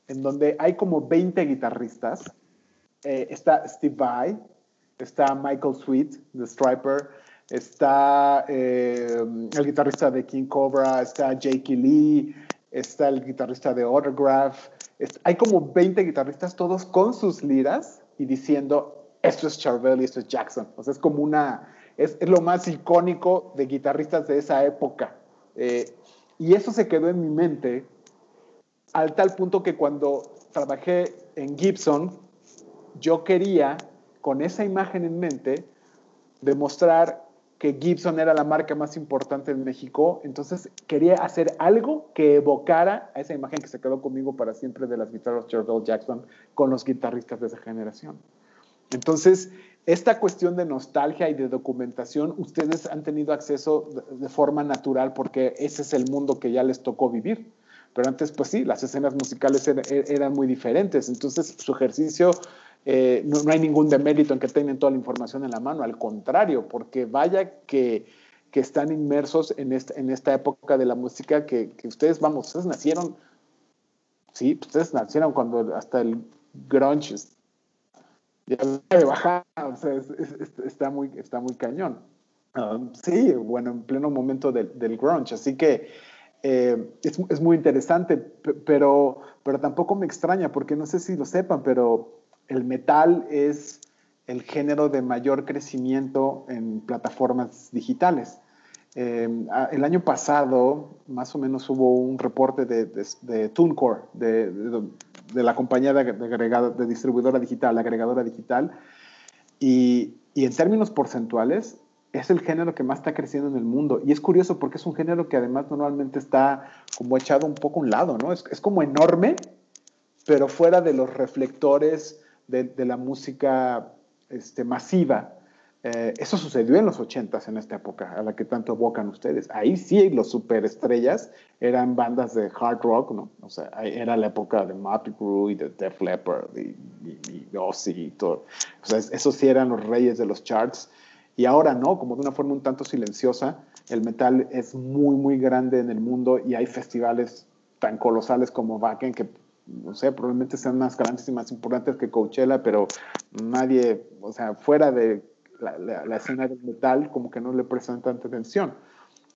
en donde hay como 20 guitarristas. Eh, está Steve Vai, está Michael Sweet, de Striper, está eh, el guitarrista de King Cobra, está Jakey Lee, está el guitarrista de Autograph, hay como 20 guitarristas todos con sus liras y diciendo, esto es Charvel y esto es Jackson. O sea, es como una, es, lo más icónico de guitarristas de esa época. Eh, y eso se quedó en mi mente al tal punto que cuando trabajé en Gibson, yo quería, con esa imagen en mente, demostrar que Gibson era la marca más importante en México, entonces quería hacer algo que evocara a esa imagen que se quedó conmigo para siempre de las guitarras Charvel Jackson con los guitarristas de esa generación. Entonces, esta cuestión de nostalgia y de documentación, ustedes han tenido acceso de forma natural porque ese es el mundo que ya les tocó vivir. Pero antes, pues sí, las escenas musicales eran muy diferentes. Entonces, su ejercicio eh, no, hay ningún demérito en que tengan toda la información en la mano, al contrario, porque vaya que, que están inmersos en esta, en esta época de la música que, que ustedes, vamos, ustedes nacieron, sí, ustedes nacieron cuando hasta el grunge ya bajar, o sea, está, muy, está muy cañón. Ah, sí, bueno, en pleno momento del, del grunge, así que eh, es, es, muy interesante, pero, pero tampoco me extraña, porque no sé si lo sepan, pero el metal es el género de mayor crecimiento en plataformas digitales. Em, el año pasado, más o menos, hubo un reporte de, de, TuneCore, de, de, la compañía de, de, distribuidora digital, agregadora digital, y, y, en términos porcentuales, es el género que más está creciendo en el mundo. Y es curioso porque es un género que además normalmente está como echado un poco a un lado, ¿no? Es, es como enorme, pero fuera de los reflectores de, la música este, masiva. Eh, eso sucedió en los 80 en esta época, a la que tanto evocan ustedes. Ahí sí los superestrellas eran bandas de hard rock, ¿no? O sea, era la época de Motley Crue y de Def Leppard y, y, y Ozzy y todo. O sea, esos sí eran los reyes de los charts. Y ahora no, como de una forma un tanto silenciosa, el metal es muy, muy grande en el mundo y hay festivales tan colosales como Wacken que no sé, probablemente sean más grandes y más importantes que Coachella, pero nadie, o sea, fuera de la, escena del metal, como que no le prestan tanta atención.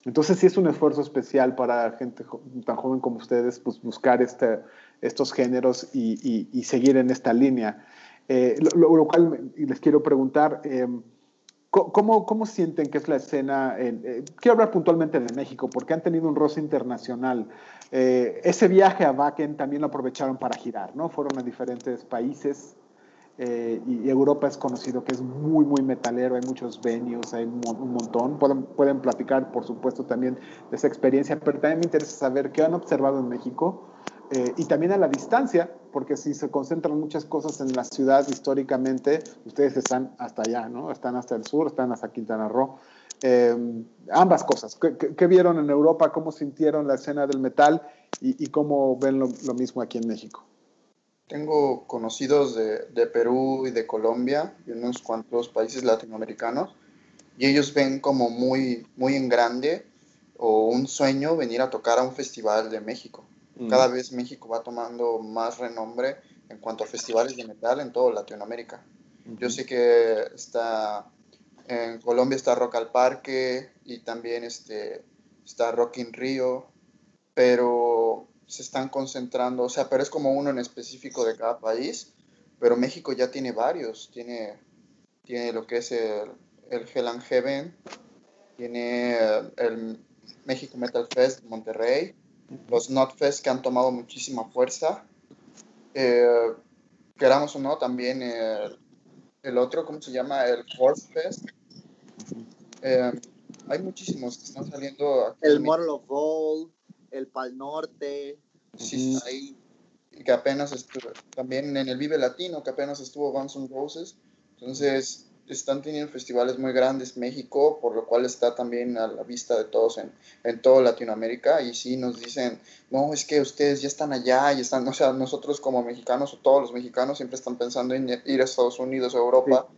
Entonces sí es un esfuerzo especial para gente tan joven como ustedes, pues buscar este, estos géneros y, y, seguir en esta línea. Eh, lo, cual les quiero preguntar, eh, ¿Cómo, ¿Cómo, sienten que es la escena? Eh, quiero hablar puntualmente de México, porque han tenido un roce internacional. Eh, ese viaje a Wacken también lo aprovecharon para girar, ¿no? Fueron a diferentes países eh, y, Europa es conocido que es muy, muy metalero, hay muchos venues, hay un, un, montón. Pueden, pueden platicar, por supuesto, también de esa experiencia, pero también me interesa saber qué han observado en México eh, y también a la distancia, porque si se concentran muchas cosas en la ciudad históricamente, ustedes están hasta allá, ¿no? Están hasta el sur, están hasta Quintana Roo. Eh, ambas cosas. ¿Qué, vieron en Europa? ¿Cómo sintieron la escena del metal? ¿Y, y cómo ven lo, lo, mismo aquí en México? Tengo conocidos de, de, Perú y de Colombia y unos cuantos países latinoamericanos y ellos ven como muy, muy en grande o un sueño venir a tocar a un festival de México. Cada vez México va tomando más renombre en cuanto a festivales de metal en toda Latinoamérica. Yo sé que está en Colombia está Rock al Parque y también este, está Rock in Rio, pero se están concentrando, o sea, pero es como uno en específico de cada país, pero México ya tiene varios, tiene, tiene lo que es el, el Hell and Heaven, tiene el México Metal Fest de Monterrey, los NotFest que han tomado muchísima fuerza. Eh, queramos o no, también el, el otro, ¿cómo se llama? El Fest. Eh, hay muchísimos que están saliendo. Aquí El Model of All, el Pal Norte. Sí, ahí que apenas estuvo, también en el Vive Latino, que apenas estuvo Guns N' Roses. Entonces, están teniendo festivales muy grandes México, por lo cual está también a la vista de todos en, en toda Latinoamérica. Y sí nos dicen, no, es que ustedes ya están allá y están, [LAUGHS] o sea, nosotros como mexicanos o todos los mexicanos siempre están pensando en ir a Estados Unidos o Europa.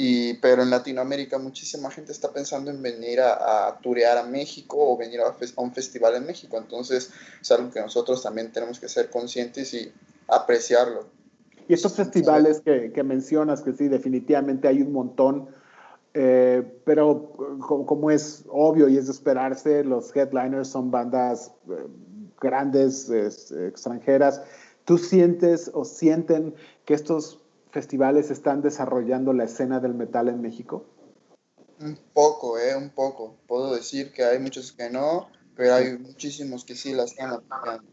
Y, pero en Latinoamérica muchísima gente está pensando en venir a, a turear a México o venir a, a un festival en México. Entonces es algo que nosotros también tenemos que ser conscientes y apreciarlo. Y estos festivales que, que mencionas, que sí, definitivamente hay un montón, eh, pero co- como es obvio y es de esperarse, los headliners son bandas eh, grandes, es, extranjeras. ¿Tú sientes o sienten que estos festivales están desarrollando la escena del metal en México? Un poco, eh, un poco. Puedo decir que hay muchos que no, pero hay muchísimos que sí la están aplicando.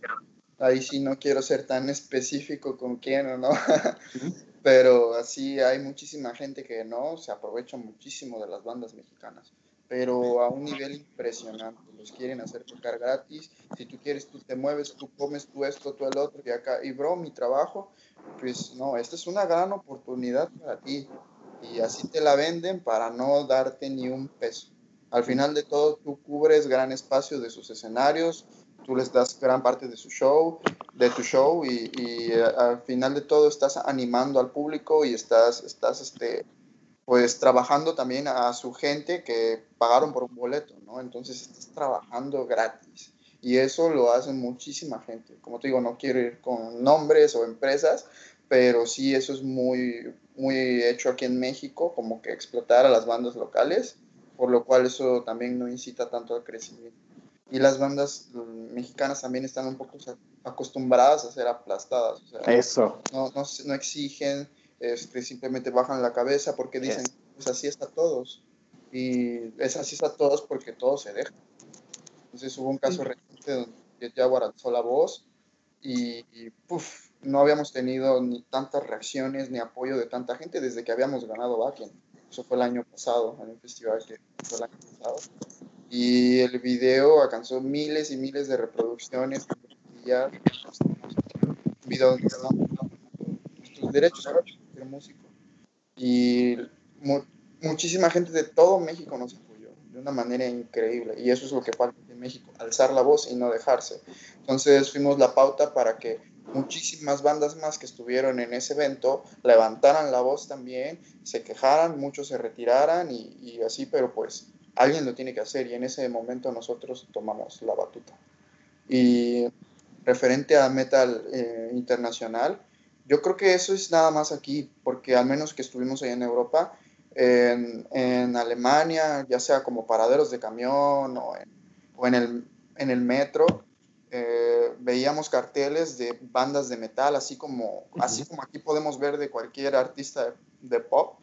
Ahí sí no quiero ser tan específico con quién o no, [LAUGHS] pero así hay muchísima gente que no, se aprovecha muchísimo de las bandas mexicanas, pero a un nivel impresionante. Los quieren hacer tocar gratis. Si tú quieres, tú te mueves, tú comes tú esto, tú el otro, y acá, y bro, mi trabajo, pues no, esta es una gran oportunidad para ti y así te la venden para no darte ni un peso. Al final de todo, tú cubres gran espacio de sus escenarios, tú les das gran parte de su show, de tu show y, y, eh, al final de todo estás animando al público y estás, estás este, pues trabajando también a su gente que pagaron por un boleto, ¿no? Entonces estás trabajando gratis y eso lo hace muchísima gente. Como te digo, no quiero ir con nombres o empresas, pero sí eso es muy, muy hecho aquí en México, como que explotar a las bandas locales, por lo cual eso también no incita tanto al crecimiento. Y las bandas mm, mexicanas también están un poco acostumbradas a ser aplastadas, o sea, Eso. no, no, no exigen, este, simplemente bajan la cabeza porque dicen, pues así está todos. Y es así está todos porque todos se dejan. Entonces hubo un caso reciente donde Jaguar alzó la voz y, y, puf, no habíamos tenido ni tantas reacciones ni apoyo de tanta gente desde que habíamos ganado Bakken. Eso fue el año pasado, en un festival que fue el año pasado. Y el video alcanzó miles y miles de reproducciones. Ya, video donde de derechos de músico. Y mu- muchísima gente de todo México nos apoyó de una manera increíble. Y eso es lo que falta en México, alzar la voz y no dejarse. Entonces fuimos la pauta para que muchísimas bandas más que estuvieron en ese evento levantaran la voz también, se quejaran, muchos se retiraran y, y así, pero pues alguien lo tiene que hacer y en ese momento nosotros tomamos la batuta. Y referente a metal eh, internacional, yo creo que eso es nada más aquí, porque al menos que estuvimos ahí en Europa, en, en Alemania, ya sea como paraderos de camión o en, o en, el, en el metro, eh, veíamos carteles de bandas de metal, así como, así como aquí podemos ver de cualquier artista de, pop,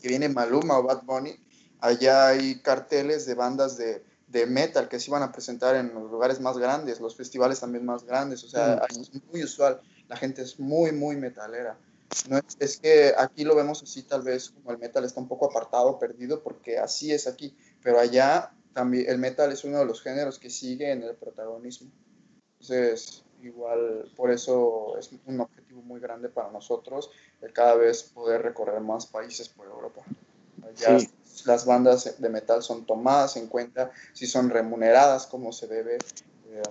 que viene Maluma o Bad Bunny, allá hay carteles de bandas de, de metal que se iban a presentar en los lugares más grandes, los festivales también más grandes, o sea, Ujú. es muy usual, la gente es muy, muy metalera. No es, es que aquí lo vemos así, tal vez como el metal está un poco apartado, perdido, porque así es aquí, pero allá también el metal es uno de los géneros que sigue en el protagonismo. Entonces, igual, por eso es un objetivo muy grande para nosotros, el cada vez poder recorrer más países por Europa. Allá Sí. Las bandas de metal son tomadas en cuenta, si son remuneradas como se debe. Eh,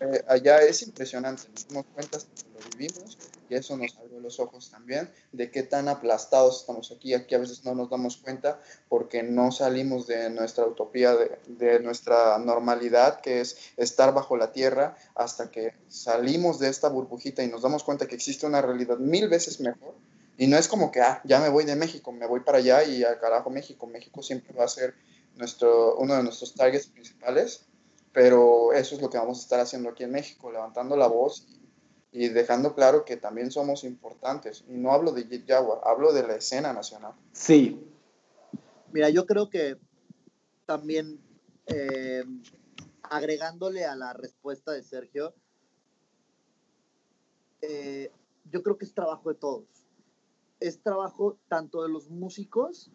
eh, allá es impresionante, nos dimos cuenta lo vivimos y eso nos abrió los ojos también de qué tan aplastados estamos aquí. Aquí a veces no nos damos cuenta porque no salimos de nuestra utopía, de nuestra normalidad, que es estar bajo la tierra, hasta que salimos de esta burbujita y nos damos cuenta que existe una realidad mil veces mejor. Y no es como que, ah, ya me voy de México, me voy para allá y al carajo México. México siempre va a ser nuestro, uno de nuestros targets principales, pero eso es lo que vamos a estar haciendo aquí en México, levantando la voz y, y dejando claro que también somos importantes. Y no hablo de Jet Jaguar, hablo de la escena nacional. Sí. Mira, yo creo que también eh, agregándole a la respuesta de Sergio, eh, yo creo que es trabajo de todos. Es trabajo tanto de los músicos,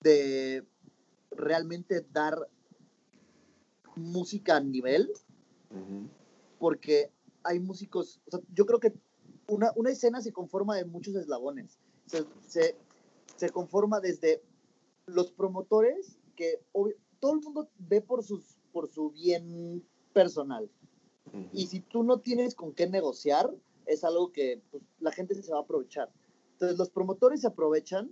de realmente dar música a nivel, porque hay músicos, o sea, yo creo que una, una, escena se conforma de muchos eslabones. Se, se, se conforma desde los promotores, que todo el mundo ve por, sus, por su bien personal. Y si tú no tienes con qué negociar, es algo que pues, la gente se va a aprovechar. Entonces los promotores se aprovechan,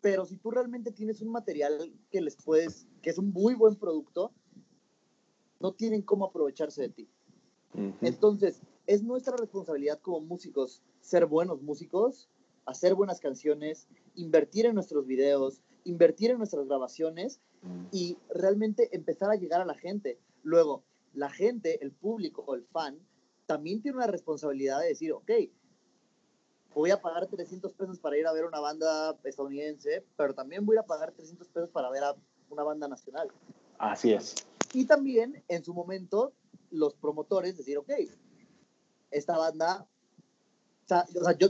pero si tú realmente tienes un material que les puedes, que es un muy buen producto, no tienen cómo aprovecharse de ti. Entonces, es nuestra responsabilidad como músicos ser buenos músicos, hacer buenas canciones, invertir en nuestros videos, invertir en nuestras grabaciones y realmente empezar a llegar a la gente. Luego, la gente, el público o el fan, también tiene una responsabilidad de decir, ok, voy a pagar 300 pesos para ir a ver una banda estadounidense, pero también voy a pagar 300 pesos para ver a una banda nacional. Así es. Y también, en su momento, los promotores decir, ok, esta banda, o sea, yo,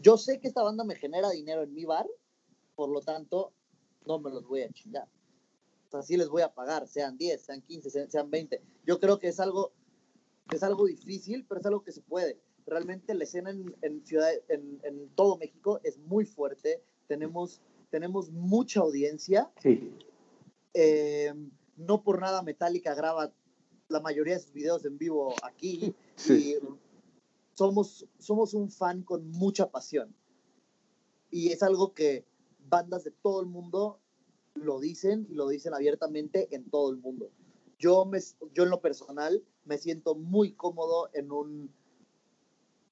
yo sé que esta banda me genera dinero en mi bar, por lo tanto, no me los voy a chingar. O sea, sí les voy a pagar, sean 10, sean 15, sean 20. Yo creo que es algo, es algo difícil, pero es algo que se puede. Realmente la escena en, en ciudad, en, en, todo México es muy fuerte. Tenemos, tenemos mucha audiencia. Sí. Eh, no por nada Metallica graba la mayoría de sus videos en vivo aquí. Sí. Y somos, somos un fan con mucha pasión. Y es algo que bandas de todo el mundo lo dicen y lo dicen abiertamente en todo el mundo. Yo, me, yo en lo personal me siento muy cómodo en un,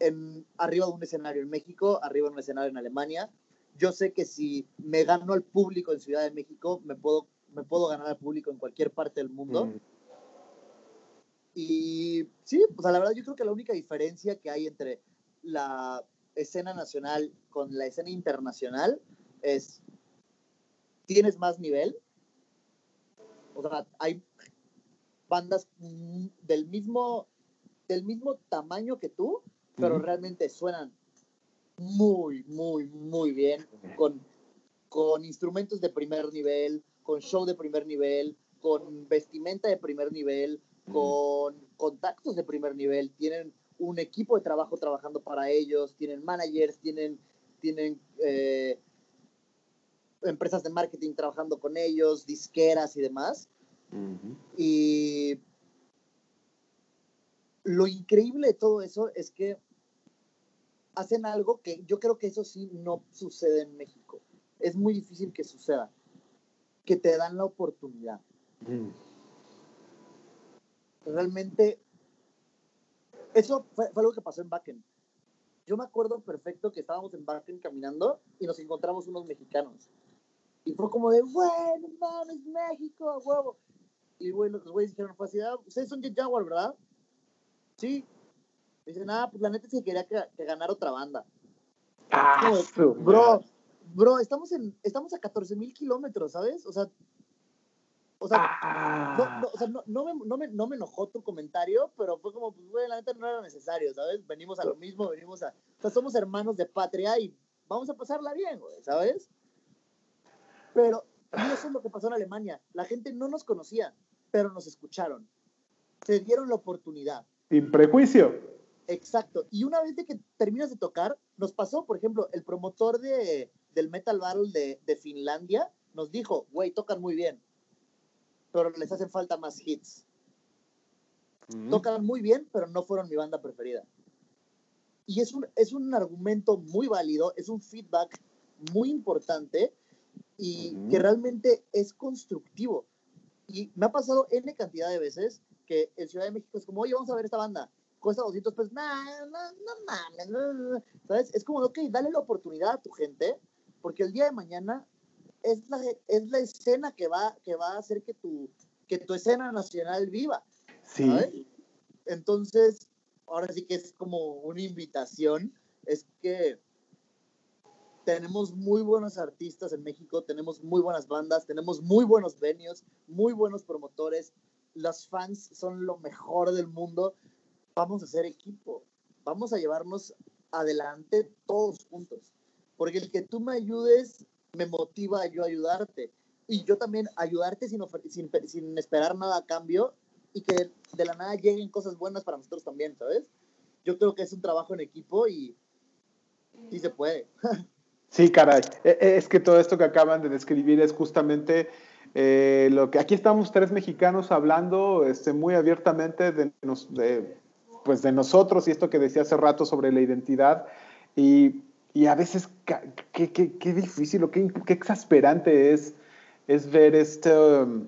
en, arriba de un escenario en México, arriba de un escenario en Alemania. Yo sé que si me gano al público en Ciudad de México, me puedo, me puedo ganar al público en cualquier parte del mundo. Mm. Y sí, pues la verdad yo creo que la única diferencia que hay entre la escena nacional con la escena internacional es, tienes más nivel. O sea, hay bandas del mismo, del mismo tamaño que tú, pero realmente suenan muy, muy, muy bien, con, con instrumentos de primer nivel, con show de primer nivel, con vestimenta de primer nivel, con contactos de primer nivel, tienen un equipo de trabajo trabajando para ellos, tienen managers, tienen, tienen eh, empresas de marketing trabajando con ellos, disqueras y demás. Y lo increíble de todo eso es que hacen algo que yo creo que eso sí no sucede en México. Es muy difícil que suceda. Que te dan la oportunidad. Realmente, eso fue, algo que pasó en Bakken. Yo me acuerdo perfecto que estábamos en Bakken caminando y nos encontramos unos mexicanos. Y fue como de, bueno, mames, México, huevo. Y güey, los güeyes dijeron, pues, ah, ustedes son Jet Jaguar, ¿verdad? Sí. Dicen, ah, pues la neta se quería que, que ganara otra banda. Ah, bro, bro, estamos, en, estamos a 14 mil kilómetros, ¿sabes? O sea, o sea, no, no, o sea no, no, me, no, me, no, me, enojó tu comentario, pero fue como, pues, güey, la neta no era necesario, ¿sabes? Venimos a lo mismo, venimos a... O sea, somos hermanos de patria y vamos a pasarla bien, güey, ¿sabes? Pero eso es lo que pasó en Alemania. La gente no nos conocía, pero nos escucharon. Se dieron la oportunidad. Sin prejuicio. Exacto. Y una vez de que terminas de tocar, nos pasó, por ejemplo, el promotor de, del Metal Battle de, de Finlandia nos dijo, güey, tocan muy bien pero les hacen falta más hits. Tocan muy bien, pero no fueron mi banda preferida. Y es un, es un argumento muy válido, es un feedback muy importante y que realmente es constructivo. Y me ha pasado N cantidad de veces que en Ciudad de México es como, oye, vamos a ver esta banda, cuesta 200 pesos, no, no, no mames, ¿sabes? Es como, ok, dale la oportunidad a tu gente, porque el día de mañana es la, es la escena que va, que va a hacer que tu, que tu escena nacional viva. Sí. Entonces, ahora sí que es como una invitación, es que tenemos muy buenos artistas en México, tenemos muy buenas bandas, tenemos muy buenos venues, muy buenos promotores, los fans son lo mejor del mundo. Vamos a hacer equipo, vamos a llevarnos adelante todos juntos. Porque el que tú me ayudes me motiva a yo ayudarte. Y yo también ayudarte sin, sin, sin esperar nada a cambio y que de la nada lleguen cosas buenas para nosotros también, ¿sabes? Yo creo que es un trabajo en equipo y sí se puede. [LAUGHS] Sí, caray. E, e, es que todo esto que acaban de describir es justamente eh, lo que aquí estamos tres mexicanos hablando este, muy abiertamente de, de, pues de nosotros y esto que decía hace rato sobre la identidad. Y, y a veces qué, qué, qué difícil o qué, qué, exasperante es, es ver este, um,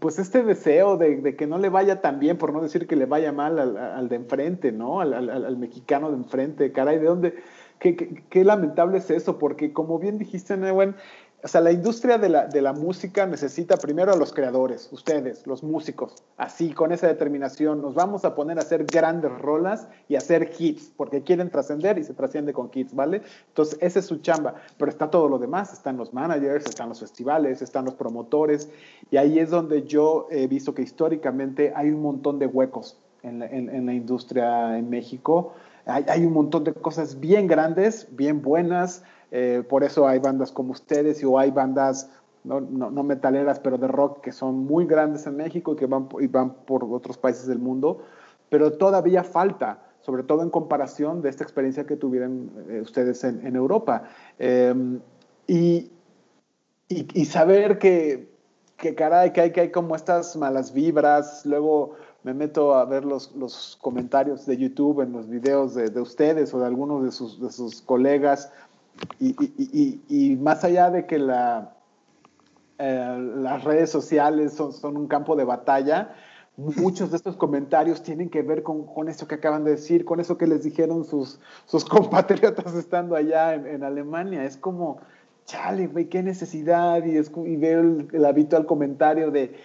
pues este deseo de, de, que no le vaya tan bien, por no decir que le vaya mal al, al de enfrente, ¿no? Al, al, al, mexicano de enfrente. Caray, ¿de dónde? Qué, qué, qué, lamentable es eso, porque como bien dijiste, Newen, o sea, la industria de la, de la, música necesita primero a los creadores, ustedes, los músicos, así, con esa determinación. Nos vamos a poner a hacer grandes rolas y hacer hits, porque quieren trascender y se trasciende con hits, ¿vale? Entonces, esa es su chamba. Pero está todo lo demás, están los managers, están los festivales, están los promotores, y ahí es donde yo he visto que históricamente hay un montón de huecos en la, en la industria en México. Hay, hay un montón de cosas bien grandes, bien buenas, eh, por eso hay bandas como ustedes o hay bandas no, no, no, metaleras, pero de rock que son muy grandes en México y que van, y van por otros países del mundo, pero todavía falta, sobre todo en comparación de esta experiencia que tuvieron eh, ustedes en, en Europa. Eh, y, y, y, saber que, que, caray, que hay, que hay como estas malas vibras, luego me meto a ver los, los comentarios de YouTube en los videos de, de ustedes o de algunos de sus, de sus colegas, y, y, y, y, más allá de que eh, las redes sociales son, un campo de batalla, muchos de estos comentarios tienen que ver con, eso que acaban de decir, con eso que les dijeron sus, [LAUGHS] compatriotas estando allá en, Alemania. Es como, chale, güey, qué necesidad. Y, y veo el, habitual comentario de,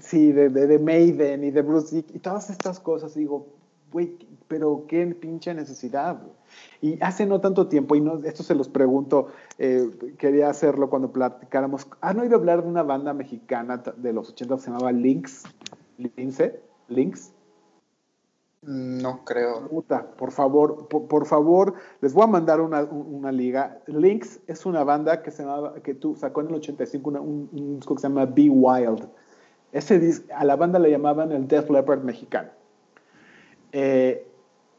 sí, de, de, de, Maiden y de Bruce Dick y todas estas cosas. Y digo, güey, pero qué pinche necesidad. Güey. Y hace no tanto tiempo, y no, esto se los pregunto, eh, quería hacerlo cuando platicáramos. ¿Han oído hablar de una banda mexicana de los 80 que se llamaba Lynx? ¿Lince? ¿Lynx? No creo. Puta, por favor, por, por, favor, les voy a mandar una, una, liga. Lynx es una banda que se llamaba, que tú sacó en el 85 una, un, un, disco que se llama Be Wild. Ese disco, a la banda le llamaban el Death Leopard mexicano. Eh,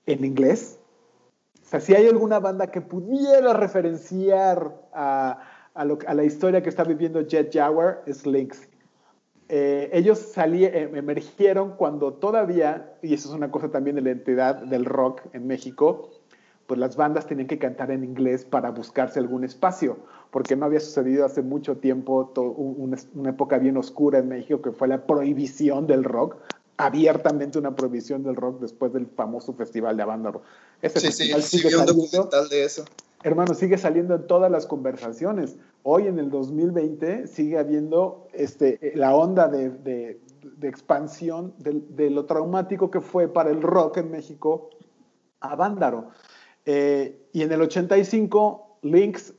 en inglés, o sea, si hay alguna banda que pudiera referenciar a, la historia que está viviendo Jet Jaguar, es Lynx. Eh, ellos salí, eh, emergieron cuando todavía, y eso es una cosa también de la entidad del rock en México, pues las bandas tenían que cantar en inglés para buscarse algún espacio, porque no había sucedido hace mucho tiempo una época bien oscura en México que fue la prohibición del rock, abiertamente una prohibición del rock después del famoso festival de Avándaro. Ese sí, festival sí, sigue sí, saliendo, un documental de eso. Hermano, sigue saliendo en todas las conversaciones. Hoy en el 2020 sigue habiendo este, la onda de, de, de expansión de, de, lo traumático que fue para el rock en México Avándaro. Eh, y en el 85, Lynx,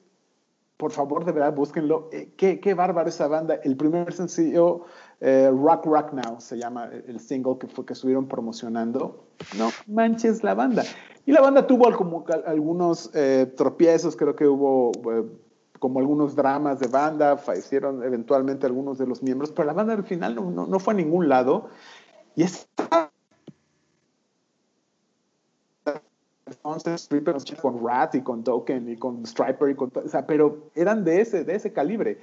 por favor, de verdad, búsquenlo. Eh, qué, qué bárbaro esa banda. El primer sencillo eh, Rock Rock Now se llama el single que fue que estuvieron promocionando. No manches la banda. Y la banda tuvo como algunos eh, tropiezos, creo que hubo eh, como algunos dramas de banda, fallecieron eventualmente algunos de los miembros, pero la banda al final no, no, no fue a ningún lado. Y es entonces con Rat y con Token y con Striper y con o sea, pero eran de ese, de ese calibre.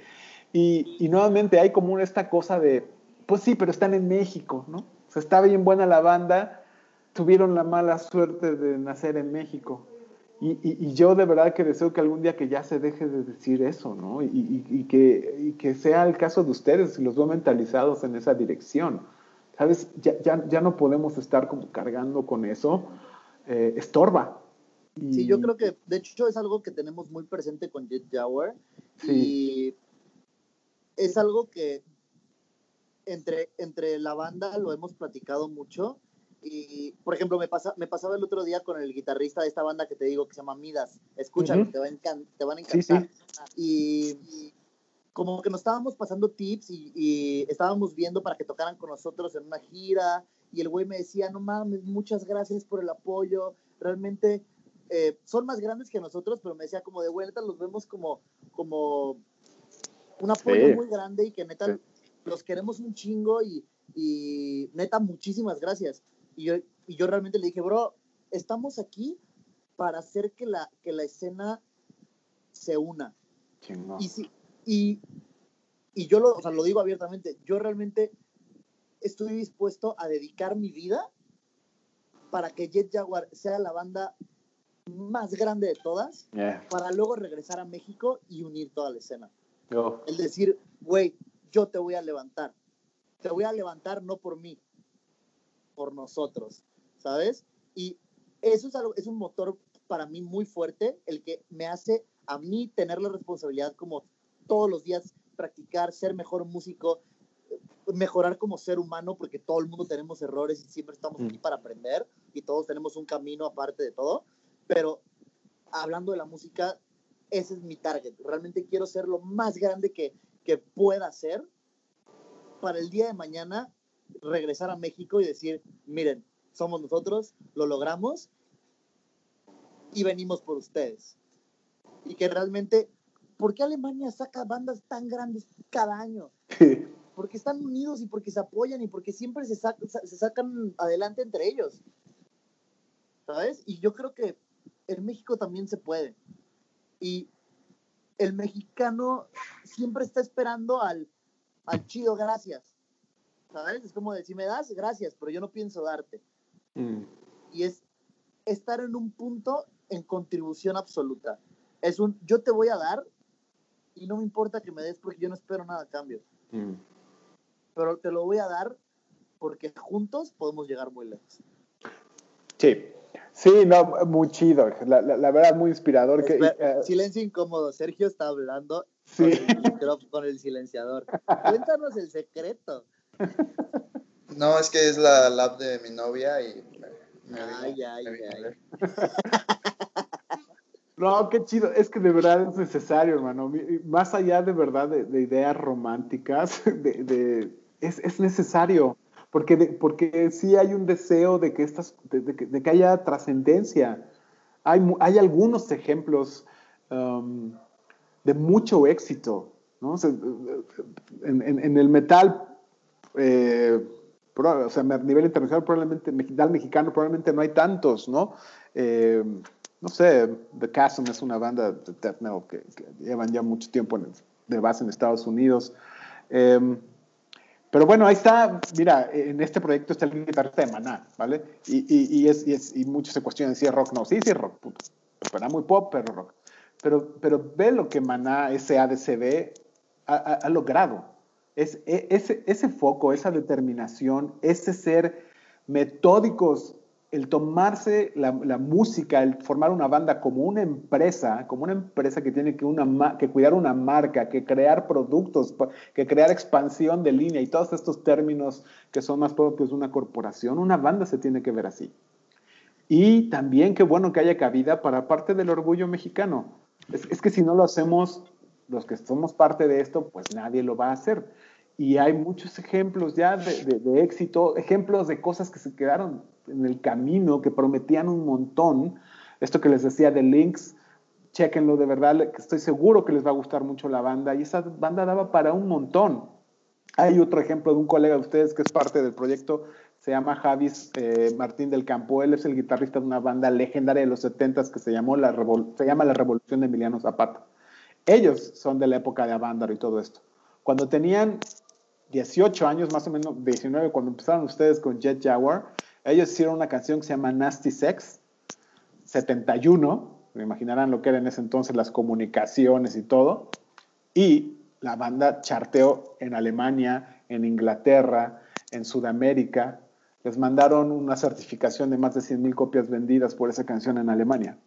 Y, y, nuevamente hay como esta cosa de, pues sí, pero están en México, ¿no? O sea, está bien buena la banda, tuvieron la mala suerte de nacer en México. Y, y, y, yo de verdad que deseo que algún día que ya se deje de decir eso, ¿no? Y, que, que, sea el caso de ustedes, y los veo mentalizados en esa dirección. ¿Sabes? Ya, ya, ya no podemos estar como cargando con eso. Eh, estorba. Sí, yo creo que, de hecho, es algo que tenemos muy presente con Jet Jaguar. Sí. Y es algo que entre, entre la banda lo hemos platicado mucho. Y, por ejemplo, me, pasa, me pasaba el otro día con el guitarrista de esta banda que te digo que se llama Midas. Escúchalo, uh -huh. te, va te, van a encantar. Sí, sí. Y, y, como que nos estábamos pasando tips y, y, estábamos viendo para que tocaran con nosotros en una gira y el güey me decía, no mames, muchas gracias por el apoyo, realmente eh, son más grandes que nosotros, pero me decía como de vuelta, los vemos como, como un apoyo muy grande y que neta los queremos un chingo y, y neta, muchísimas gracias. Y yo, y yo realmente le dije, bro, estamos aquí para hacer que la, que la escena se una. Y, si, y, y yo lo, o sea, lo digo abiertamente, yo realmente estoy dispuesto a dedicar mi vida para que Jet Jaguar sea la banda más grande de todas, para luego regresar a México y unir toda la escena. El decir, güey, yo te voy a levantar. Te voy a levantar no por mí, por nosotros, ¿sabes? Y eso es, algo, es un motor para mí muy fuerte, el que me hace a mí tener la responsabilidad como todos los días practicar, ser mejor músico, mejorar como ser humano, porque todo el mundo tenemos errores y siempre estamos aquí mm. para aprender y todos tenemos un camino aparte de todo. Pero hablando de la música, ese es mi target. Realmente quiero ser lo más grande que, que pueda ser para el día de mañana regresar a México y decir, miren, somos nosotros, lo logramos y venimos por ustedes. Y que realmente, ¿por qué Alemania saca bandas tan grandes cada año? [LAUGHS] Porque están unidos y porque se apoyan y porque siempre se, se sacan adelante entre ellos. ¿Sabes? Y yo creo que en México también se puede. Y el mexicano siempre está esperando al, al chido, gracias. ¿Sabes? Es como decir, si me das, gracias, pero yo no pienso darte. Mm. Y es estar en un punto en contribución absoluta. Es un, yo te voy a dar y no me importa que me des porque yo no espero nada a cambio. Mm. Pero te lo voy a dar porque juntos podemos llegar muy lejos. Sí, sí, no, muy chido. La, la, verdad, muy inspirador. que, eh, silencio incómodo. Sergio está hablando con, el con el silenciador. Cuéntanos el secreto. No, es que es la lab de mi novia y ay, ay, ay. [LAUGHS] No, qué chido. Es que de verdad es necesario, hermano. Más allá de verdad de, ideas románticas, [LAUGHS] de, es, necesario. Porque, porque sí hay un deseo de que, estas, de, que haya trascendencia. Hay, hay algunos ejemplos um, de mucho éxito. ¿no? en, el metal, eh, o sea, a nivel internacional, probablemente, metal mexicano, probablemente no hay tantos, ¿no? Eh, no sé, The Chasm es una banda de death metal que, llevan ya mucho tiempo de base en Estados Unidos. Em, pero bueno, ahí está, mira, en este proyecto está el guitarrista de Maná, ¿vale? Y, y, y, es, y, es, y muchos se cuestionan si es rock. No, sí, sí es rock, puto. Pero muy pop, pero rock. Pero, pero ve lo que Maná, ese ADCB, ha, ha, logrado. Es, e, ese, ese foco, esa determinación, ese ser metódicos el tomarse la, música, el formar una banda como una empresa, como una empresa que tiene que, una, que cuidar una marca, que crear productos, que crear expansión de línea y todos estos términos que son más propios de una corporación, una banda se tiene que ver así. Y también qué bueno que haya cabida para parte del orgullo mexicano. Es, que si no lo hacemos, los que somos parte de esto, pues nadie lo va a hacer. Y hay muchos ejemplos ya de éxito, ejemplos de cosas que se quedaron en el camino que prometían un montón. Esto que les decía de Links, chequenlo de verdad, estoy seguro que les va a gustar mucho la banda y esa banda daba para un montón. Hay otro ejemplo de un colega de ustedes que es parte del proyecto, se llama Javis eh, Martín del Campo. Él es el guitarrista de una banda legendaria de los 70 que se, llamó la se llama La Revolución de Emiliano Zapata. Ellos son de la época de Avándaro y todo esto. Cuando tenían 18 años, más o menos 19, cuando empezaron ustedes con Jet Jaguar, ellos hicieron una canción que se llama Nasty Sex, 71, me imaginarán lo que eran en ese entonces las comunicaciones y todo, y la banda charteó en Alemania, en Inglaterra, en Sudamérica, les mandaron una certificación de más de 100 mil copias vendidas por esa canción en Alemania.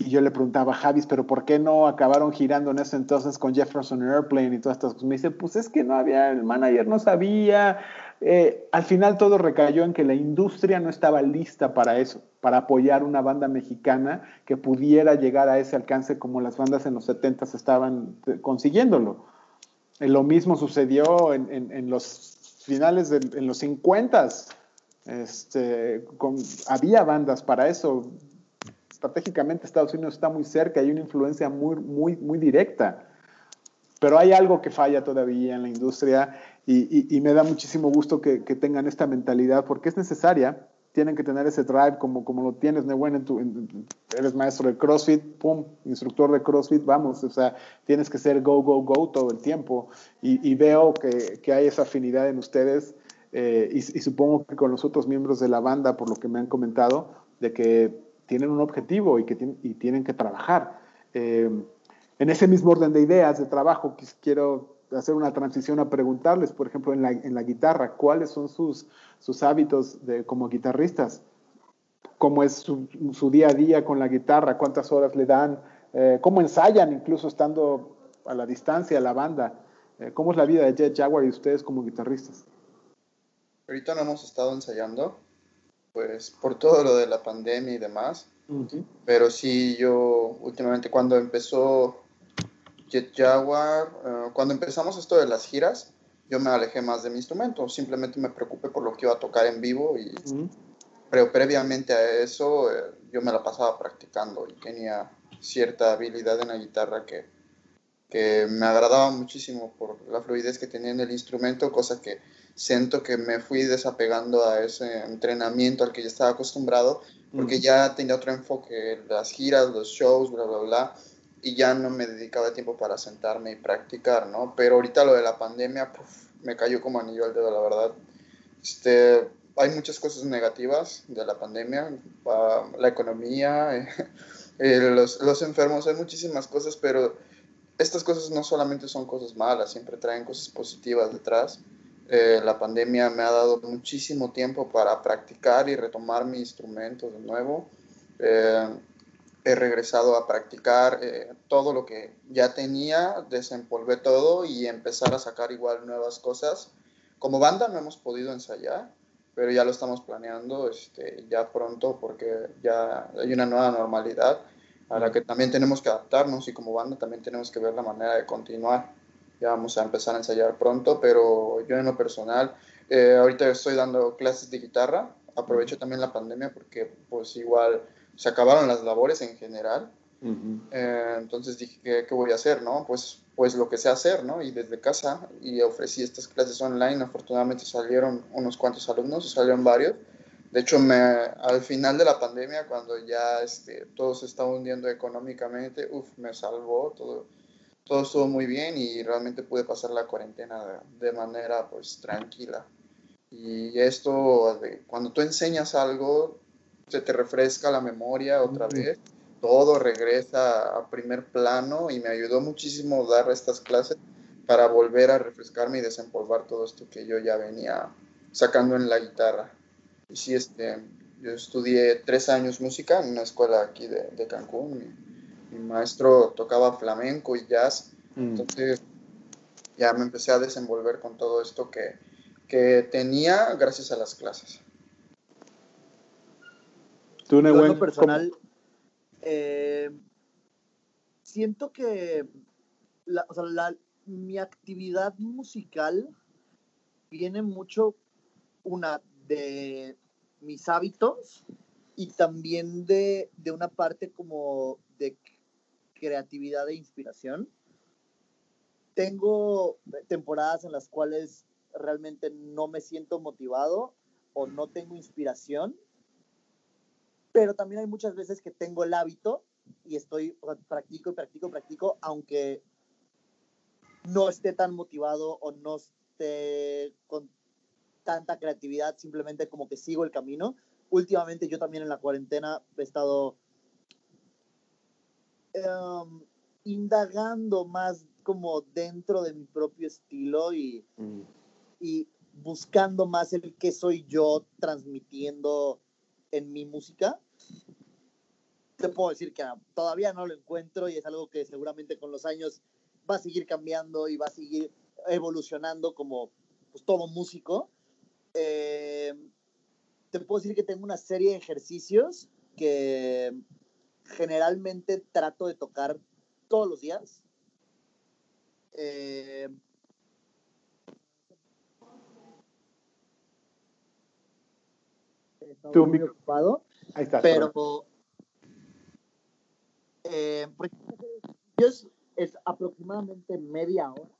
Y yo le preguntaba a Javis, pero ¿por qué no acabaron girando en ese entonces con Jefferson Airplane y todas estas cosas? Me dice, pues es que no había, el manager no sabía. Eh, al final todo recayó en que la industria no estaba lista para eso, para apoyar una banda mexicana que pudiera llegar a ese alcance como las bandas en los 70 estaban eh, consiguiéndolo. Eh, lo mismo sucedió en, los finales, de, en los 50 Este, con, había bandas para eso. Estratégicamente Estados Unidos está muy cerca, hay una influencia muy, muy, muy directa. Pero hay algo que falla todavía en la industria y, y, me da muchísimo gusto que, que, tengan esta mentalidad porque es necesaria. Tienen que tener ese drive como, como lo tienes, Nehuen, en tu, eres maestro de CrossFit, pum, instructor de CrossFit, vamos, o sea, tienes que ser go, go, go todo el tiempo. Y, y veo que, que, hay esa afinidad en ustedes eh, y, y, supongo que con los otros miembros de la banda, por lo que me han comentado, de que tienen un objetivo y que y tienen que trabajar. Eh, en ese mismo orden de ideas de trabajo, quiero hacer una transición a preguntarles, por ejemplo, en la, en la guitarra, ¿cuáles son sus, sus hábitos de, como guitarristas? ¿Cómo es su, su, día a día con la guitarra? ¿Cuántas horas le dan? Eh, ¿Cómo ensayan incluso estando a la distancia la banda? Eh, ¿Cómo es la vida de Jet Jaguar y ustedes como guitarristas? Ahorita no hemos estado ensayando, pues por todo lo de la pandemia y demás. Uh -huh. Pero sí, yo últimamente cuando empezó Jet Jaguar, uh, cuando empezamos esto de las giras, yo me alejé más de mi instrumento. Simplemente me preocupé por lo que iba a tocar en vivo y uh -huh. pero previamente a eso eh, yo me la pasaba practicando y tenía cierta habilidad en la guitarra que, que me agradaba muchísimo por la fluidez que tenía en el instrumento, cosa que siento que me fui desapegando a ese entrenamiento al que ya estaba acostumbrado, porque mm. ya tenía otro enfoque, las giras, los shows, bla, bla, bla, y ya no me dedicaba tiempo para sentarme y practicar, ¿no? Pero ahorita lo de la pandemia, me cayó como anillo al dedo, la verdad. Este, hay muchas cosas negativas de la pandemia, la economía, [LAUGHS] eh, los, los enfermos, hay muchísimas cosas, pero estas cosas no solamente son cosas malas, siempre traen cosas positivas detrás. Eh, la pandemia me ha dado muchísimo tiempo para practicar y retomar mi instrumento de nuevo. Eh, he regresado a practicar eh, todo lo que ya tenía, desempolvé todo y empezar a sacar igual nuevas cosas. Como banda no hemos podido ensayar, pero ya lo estamos planeando este, ya pronto porque ya hay una nueva normalidad a la que también tenemos que adaptarnos y como banda también tenemos que ver la manera de continuar ya vamos a empezar a ensayar pronto, pero yo en lo personal, eh, ahorita estoy dando clases de guitarra, aprovecho también la pandemia porque pues igual se acabaron las labores en general, uh -huh. eh, entonces dije, ¿qué, ¿qué, voy a hacer? no? Pues, pues lo que sé hacer, ¿no? Y desde casa, y ofrecí estas clases online, afortunadamente salieron unos cuantos alumnos, salieron varios, de hecho, me, al final de la pandemia, cuando ya este, todo se estaba hundiendo económicamente, uf, me salvó todo todo estuvo muy bien y realmente pude pasar la cuarentena de, de manera pues tranquila. Y esto, de, cuando tú enseñas algo, se te refresca la memoria otra vez, todo regresa a primer plano y me ayudó muchísimo dar estas clases para volver a refrescarme y desempolvar todo esto que yo ya venía sacando en la guitarra. Y sí, este, yo estudié tres años música en una escuela aquí de, de Cancún mi maestro tocaba flamenco y jazz, mm. entonces ya me empecé a desenvolver con todo esto que, que tenía gracias a las clases. ¿Tú, Nehuen, personal, eh, siento que la, o sea, la, mi actividad musical viene mucho una de mis hábitos y también de, de una parte como de creatividad e inspiración. Tengo temporadas en las cuales realmente no me siento motivado o no tengo inspiración, pero también hay muchas veces que tengo el hábito y estoy, practico y practico practico, aunque no esté tan motivado o no esté con tanta creatividad, simplemente como que sigo el camino. Últimamente yo también en la cuarentena he estado um, indagando más como dentro de mi propio estilo y, mm. y buscando más el que soy yo transmitiendo en mi música. Te puedo decir que todavía no lo encuentro y es algo que seguramente con los años va a seguir cambiando y va a seguir evolucionando como pues, todo músico. Eh, te puedo decir que tengo una serie de ejercicios que generalmente trato de tocar todos los días. Eh, Tu muy ocupado, Ahí está. pero eh, por ejemplo, es, es aproximadamente media hora.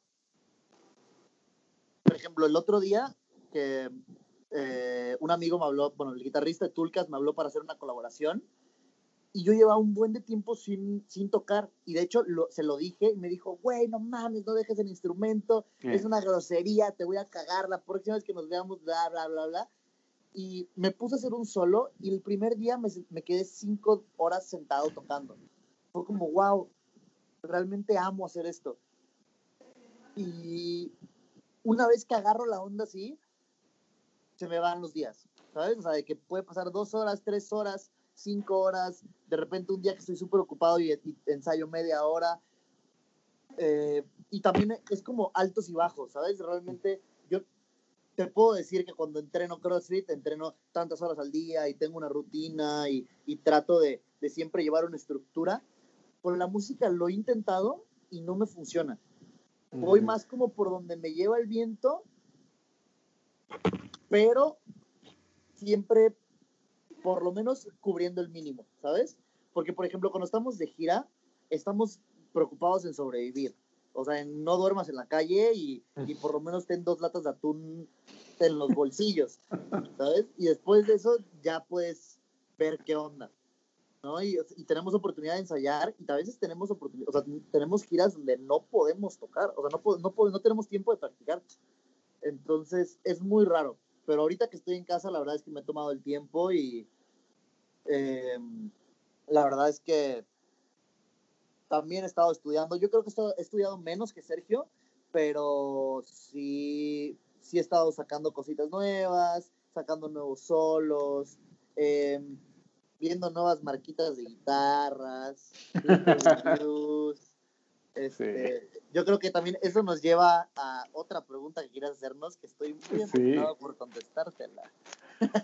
Por ejemplo, el otro día que eh, un amigo me habló, bueno, el guitarrista de Tulcas me habló para hacer una colaboración y yo llevaba un buen de tiempo sin, sin tocar y de hecho lo- se lo dije y me dijo, güey, no mames, no dejes el instrumento, es una grosería, te voy a cagar la próxima vez que nos veamos, bla, bla, bla, bla. Y me puse a hacer un solo y el primer día me, me quedé cinco horas sentado tocando. Fue como, wow, realmente amo hacer esto. Y una vez que agarro la onda así, se me van los días, ¿sabes? O sea, de que puede pasar dos horas, tres horas, cinco horas, de repente un día que estoy súper ocupado y, y ensayo media hora. Eh, y también es como altos y bajos, ¿sabes? Realmente yo te puedo decir que cuando entreno CrossFit, entreno tantas horas al día y tengo una rutina y, y trato de, de siempre llevar una estructura. Con la música lo he intentado y no me funciona. Voy más como por donde me lleva el viento, pero siempre por lo menos cubriendo el mínimo, ¿sabes? Porque, por ejemplo, cuando estamos de gira, estamos preocupados en sobrevivir. O sea, en no duermas en la calle y, y por lo menos ten dos latas de atún en los bolsillos, ¿sabes? Y después de eso ya puedes ver qué onda, ¿no? Y, y tenemos oportunidad de ensayar y a veces tenemos oportunidad, o sea, tenemos giras donde no podemos tocar, o sea, no, no, no tenemos tiempo de practicar. Entonces, es muy raro. Pero ahorita que estoy en casa, la verdad es que me he tomado el tiempo y eh, la verdad es que también he estado estudiando. Yo creo que he estudiado menos que Sergio, pero sí, sí he estado sacando cositas nuevas, sacando nuevos solos, eh, viendo nuevas marquitas de guitarras, [LAUGHS] Este, Yo creo que también eso nos lleva a otra pregunta que quieras hacernos, que estoy muy Sí. emocionado por contestártela.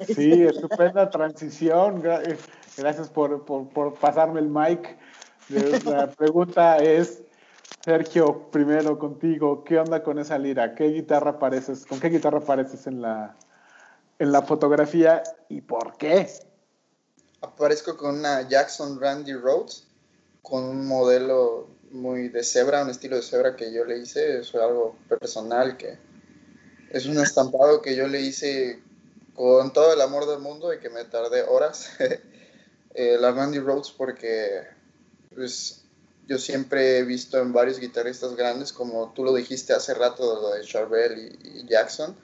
Sí, estupenda transición. Eh, Gracias por, por- por pasarme el mic. La pregunta es, Sergio, primero contigo, ¿qué onda con esa lira? ¿Qué guitarra apareces? ¿Con qué guitarra apareces en la, en la fotografía y por qué? Aparezco con una Jackson Randy Rhodes, con un modelo muy de cebra, un estilo de cebra que yo le hice, es algo personal que es un estampado que yo le hice con todo el amor del mundo y que me tardé horas. [LAUGHS] Eh, la Randy Rhodes porque pues, yo siempre he visto en varios guitarristas grandes, como tú lo dijiste hace rato, lo de Charbel y, Jackson,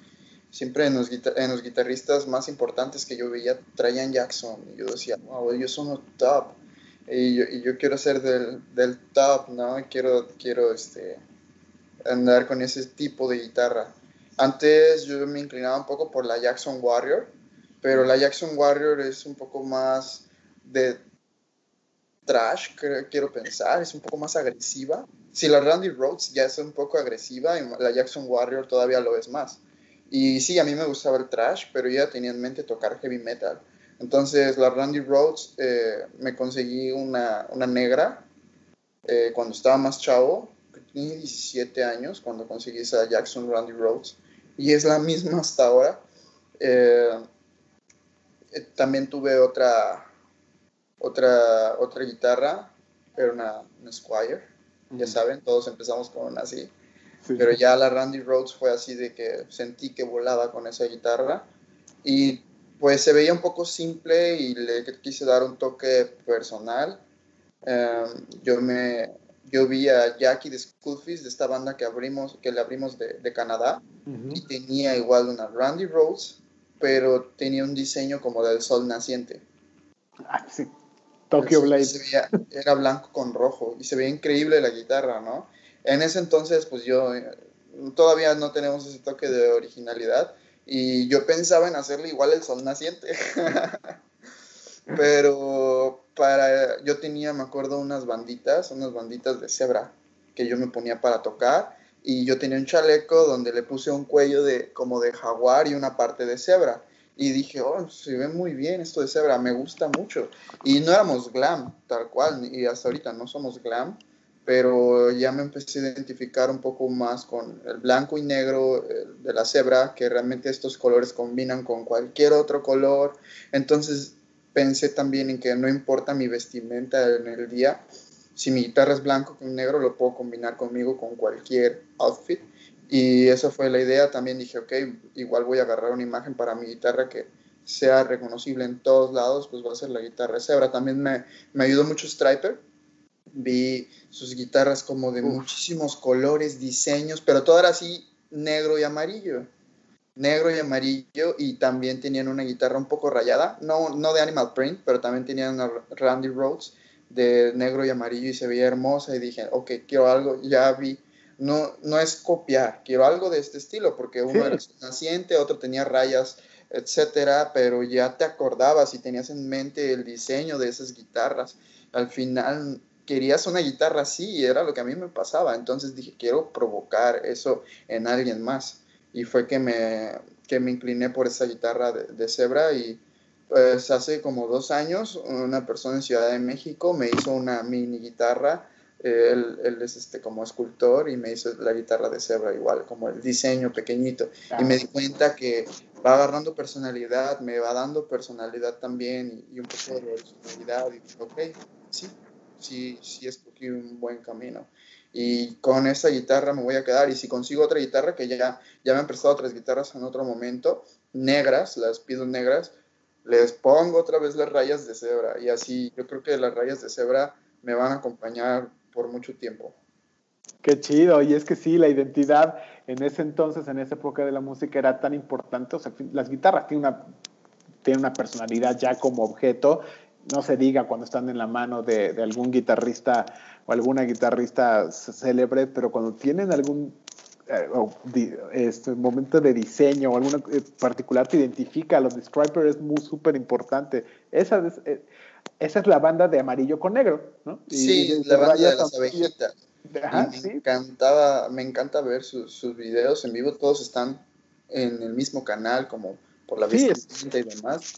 siempre en los, en los guitarristas más importantes que yo veía traían Jackson. Y yo decía, wow, ellos son los top. Y yo, quiero ser del, top, ¿no? Quiero, quiero este, andar con ese tipo de guitarra. Antes yo me inclinaba un poco por la Jackson Warrior, pero la Jackson Warrior es un poco más de trash, creo- quiero pensar, es un poco más agresiva. Si la Randy Rhodes ya es un poco agresiva, la Jackson Warrior todavía lo es más. Y sí, a mí me gustaba el trash, pero ya tenía en mente tocar heavy metal. Entonces, la Randy Rhodes, eh, me conseguí una, una negra eh, cuando estaba más chavo, tenía 17 años cuando conseguí esa Jackson Randy Rhodes, y es la misma hasta ahora. Eh, también tuve otra, otra, otra guitarra, era una, una Squire, ya saben, todos empezamos con una así. Sí. Pero ya la Randy Rhodes fue así de que sentí que volaba con esa guitarra. Y pues se veía un poco simple y le quise dar un toque personal. Eh, yo me yo vi a Jackie de Schoolfish, de esta banda que abrimos, que le abrimos de, de Canadá, y tenía igual una Randy Rhodes, pero tenía un diseño como del sol naciente. Ah, sí. Tokyo Blade. se veía- era blanco con rojo y se veía increíble la guitarra, ¿no? En ese entonces, pues yo eh, todavía no tenemos ese toque de originalidad y yo pensaba en hacerle igual el sol naciente. [LAUGHS] Pero para yo tenía, me acuerdo, unas banditas, unas banditas de cebra que yo me ponía para tocar y yo tenía un chaleco donde le puse un cuello de como de jaguar y una parte de cebra. Y dije, oh, se ve muy bien esto de cebra, me gusta mucho. Y no éramos glam, tal cual, y hasta ahorita no somos glam, pero ya me empecé a identificar un poco más con el blanco y negro de la cebra, que realmente estos colores combinan con cualquier otro color. Entonces pensé también en que no importa mi vestimenta en el día, si mi guitarra es blanco con negro, lo puedo combinar conmigo con cualquier outfit. Y esa fue la idea. También dije, ok, igual voy a agarrar una imagen para mi guitarra que sea reconocible en todos lados, pues va a ser la guitarra Zebra. También me, me ayudó mucho Striper. Vi sus guitarras como de muchísimos colores, diseños, pero todo era así negro y amarillo. Negro y amarillo y también tenían una guitarra un poco rayada, no, no de Animal Print, pero también tenían una Randy Rhodes de negro y amarillo y se veía hermosa y dije, ok, quiero algo, ya vi, no, no es copiar, quiero algo de este estilo, porque uno era naciente, otro tenía rayas etcétera, pero ya te acordabas y tenías en mente el diseño de esas guitarras. Al final querías una guitarra así y era lo que a mí me pasaba. Entonces dije, quiero provocar eso en alguien más. Y fue que me, que me incliné por esa guitarra de, de cebra y pues hace como dos años una persona en Ciudad de México me hizo una mini guitarra él, él, es este, como escultor y me hizo la guitarra de cebra igual, como el diseño pequeñito. Y me di cuenta que va agarrando personalidad, me va dando personalidad también y, un poco de originalidad. Y dije, ok, sí, sí, sí escogí un buen camino. Y con esa guitarra me voy a quedar. Y si consigo otra guitarra, que ya, ya me han prestado otras guitarras en otro momento, negras, las pido negras, les pongo otra vez las rayas de cebra. Y así yo creo que las rayas de cebra me van a acompañar por mucho tiempo. Qué chido, y es que sí, la identidad en ese entonces, en esa época de la música era tan importante, o sea, las guitarras tienen una, tienen una personalidad ya como objeto, no se diga cuando están en la mano de, de algún guitarrista o alguna guitarrista célebre, pero cuando tienen algún eh, este, momento de diseño o alguna eh, particular te identifica, los de Striper es muy súper importante. Esa es, eh, esa es la banda de amarillo con negro, ¿no? sí, la banda de las abejitas. me, encantaba, me encanta ver sus, sus, videos en vivo, todos están en el mismo canal, como por la vestimenta y demás.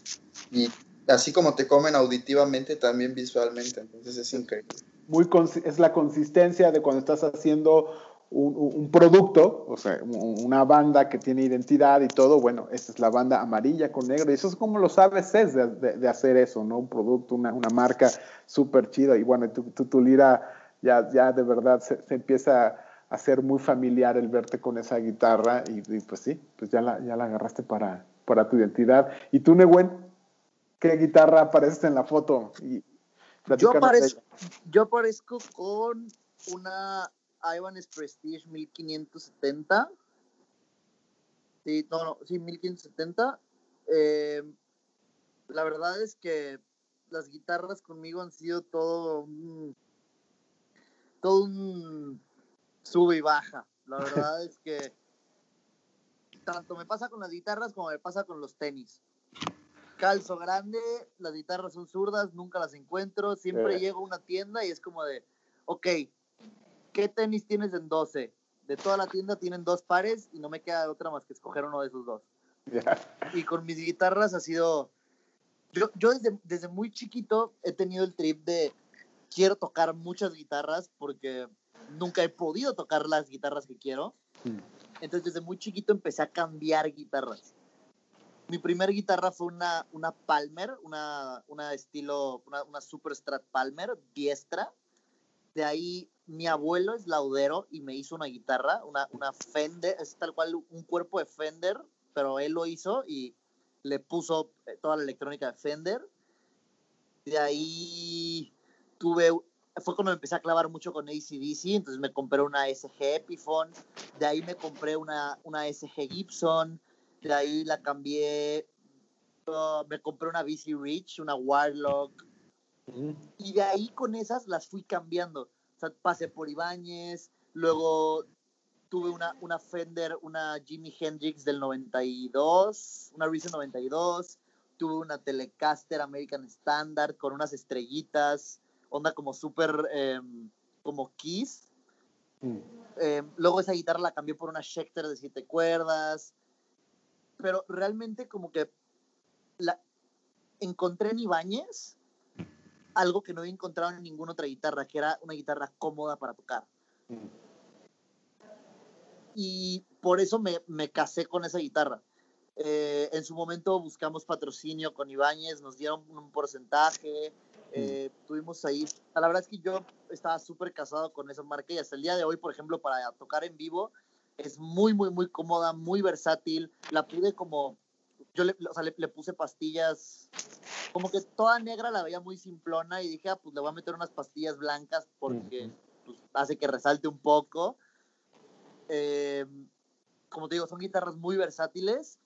Y así como te comen auditivamente, también visualmente, entonces es increíble. Muy es la consistencia de cuando estás haciendo un, producto, o sea, una banda que tiene identidad y todo, bueno, esta es la banda amarilla con negro, y eso es como lo sabes es de, de, hacer eso, ¿no? Un producto, una, una marca súper chida, y bueno, tu, lira ya, ya de verdad se, empieza a hacer muy familiar el verte con esa guitarra, y, pues sí, pues ya la, ya la agarraste para, para tu identidad. ¿Y tú, Nehuen, qué guitarra apareces en la foto? Y yo, aparezco, yo aparezco con una Ibanez Prestige 1570. Sí, no, no, sí, 1570. Eh, la verdad es que las guitarras conmigo han sido todo un, todo un sube y baja. La verdad [LAUGHS] es que tanto me pasa con las guitarras como me pasa con los tenis. Calzo grande, las guitarras son zurdas, nunca las encuentro, siempre llego a una tienda y es como de, ok, ¿qué tenis tienes en 12? De toda la tienda tienen dos pares y no me queda otra más que escoger uno de esos dos. [LAUGHS] Y con mis guitarras ha sido... Yo, yo desde, desde muy chiquito he tenido el trip de quiero tocar muchas guitarras porque nunca he podido tocar las guitarras que quiero. Mm. Entonces desde muy chiquito empecé a cambiar guitarras. Mi primer guitarra fue una, una Palmer, una, una estilo, una, Super Strat Palmer, diestra. De ahí mi abuelo es laudero y me hizo una guitarra, una, una Fender, es tal cual un cuerpo de Fender, pero él lo hizo y le puso eh, toda la electrónica de Fender. De ahí tuve, fue cuando empecé a clavar mucho con ACDC, entonces me compré una SG Epiphone, de ahí me compré una, una SG Gibson, de ahí la cambié, uh, me compré una BC Rich, una Warlock, y de ahí con esas las fui cambiando. Pasé por Ibáñez, luego tuve una, una Fender, una Jimi Hendrix del 92, una Reason 92, tuve una Telecaster American Standard con unas estrellitas, onda como súper, em, como Kiss. Mm. Em, luego esa guitarra la cambié por una Schecter de siete cuerdas, pero realmente como que la encontré en Ibáñez algo que no había encontrado en ninguna otra guitarra, que era una guitarra cómoda para tocar. Y por eso me, me casé con esa guitarra. Eh, en su momento buscamos patrocinio con Ibáñez, nos dieron un porcentaje, eh, tuvimos ahí, la verdad es que yo estaba súper casado con esa marca y hasta el día de hoy, por ejemplo, para tocar en vivo, es muy, muy, muy cómoda, muy versátil, la pude como, yo le, o sea, le, le puse pastillas, como que toda negra la veía muy simplona y dije, ah, pues le voy a meter unas pastillas blancas porque pues, hace que resalte un poco. Eh, como te digo, son guitarras muy versátiles.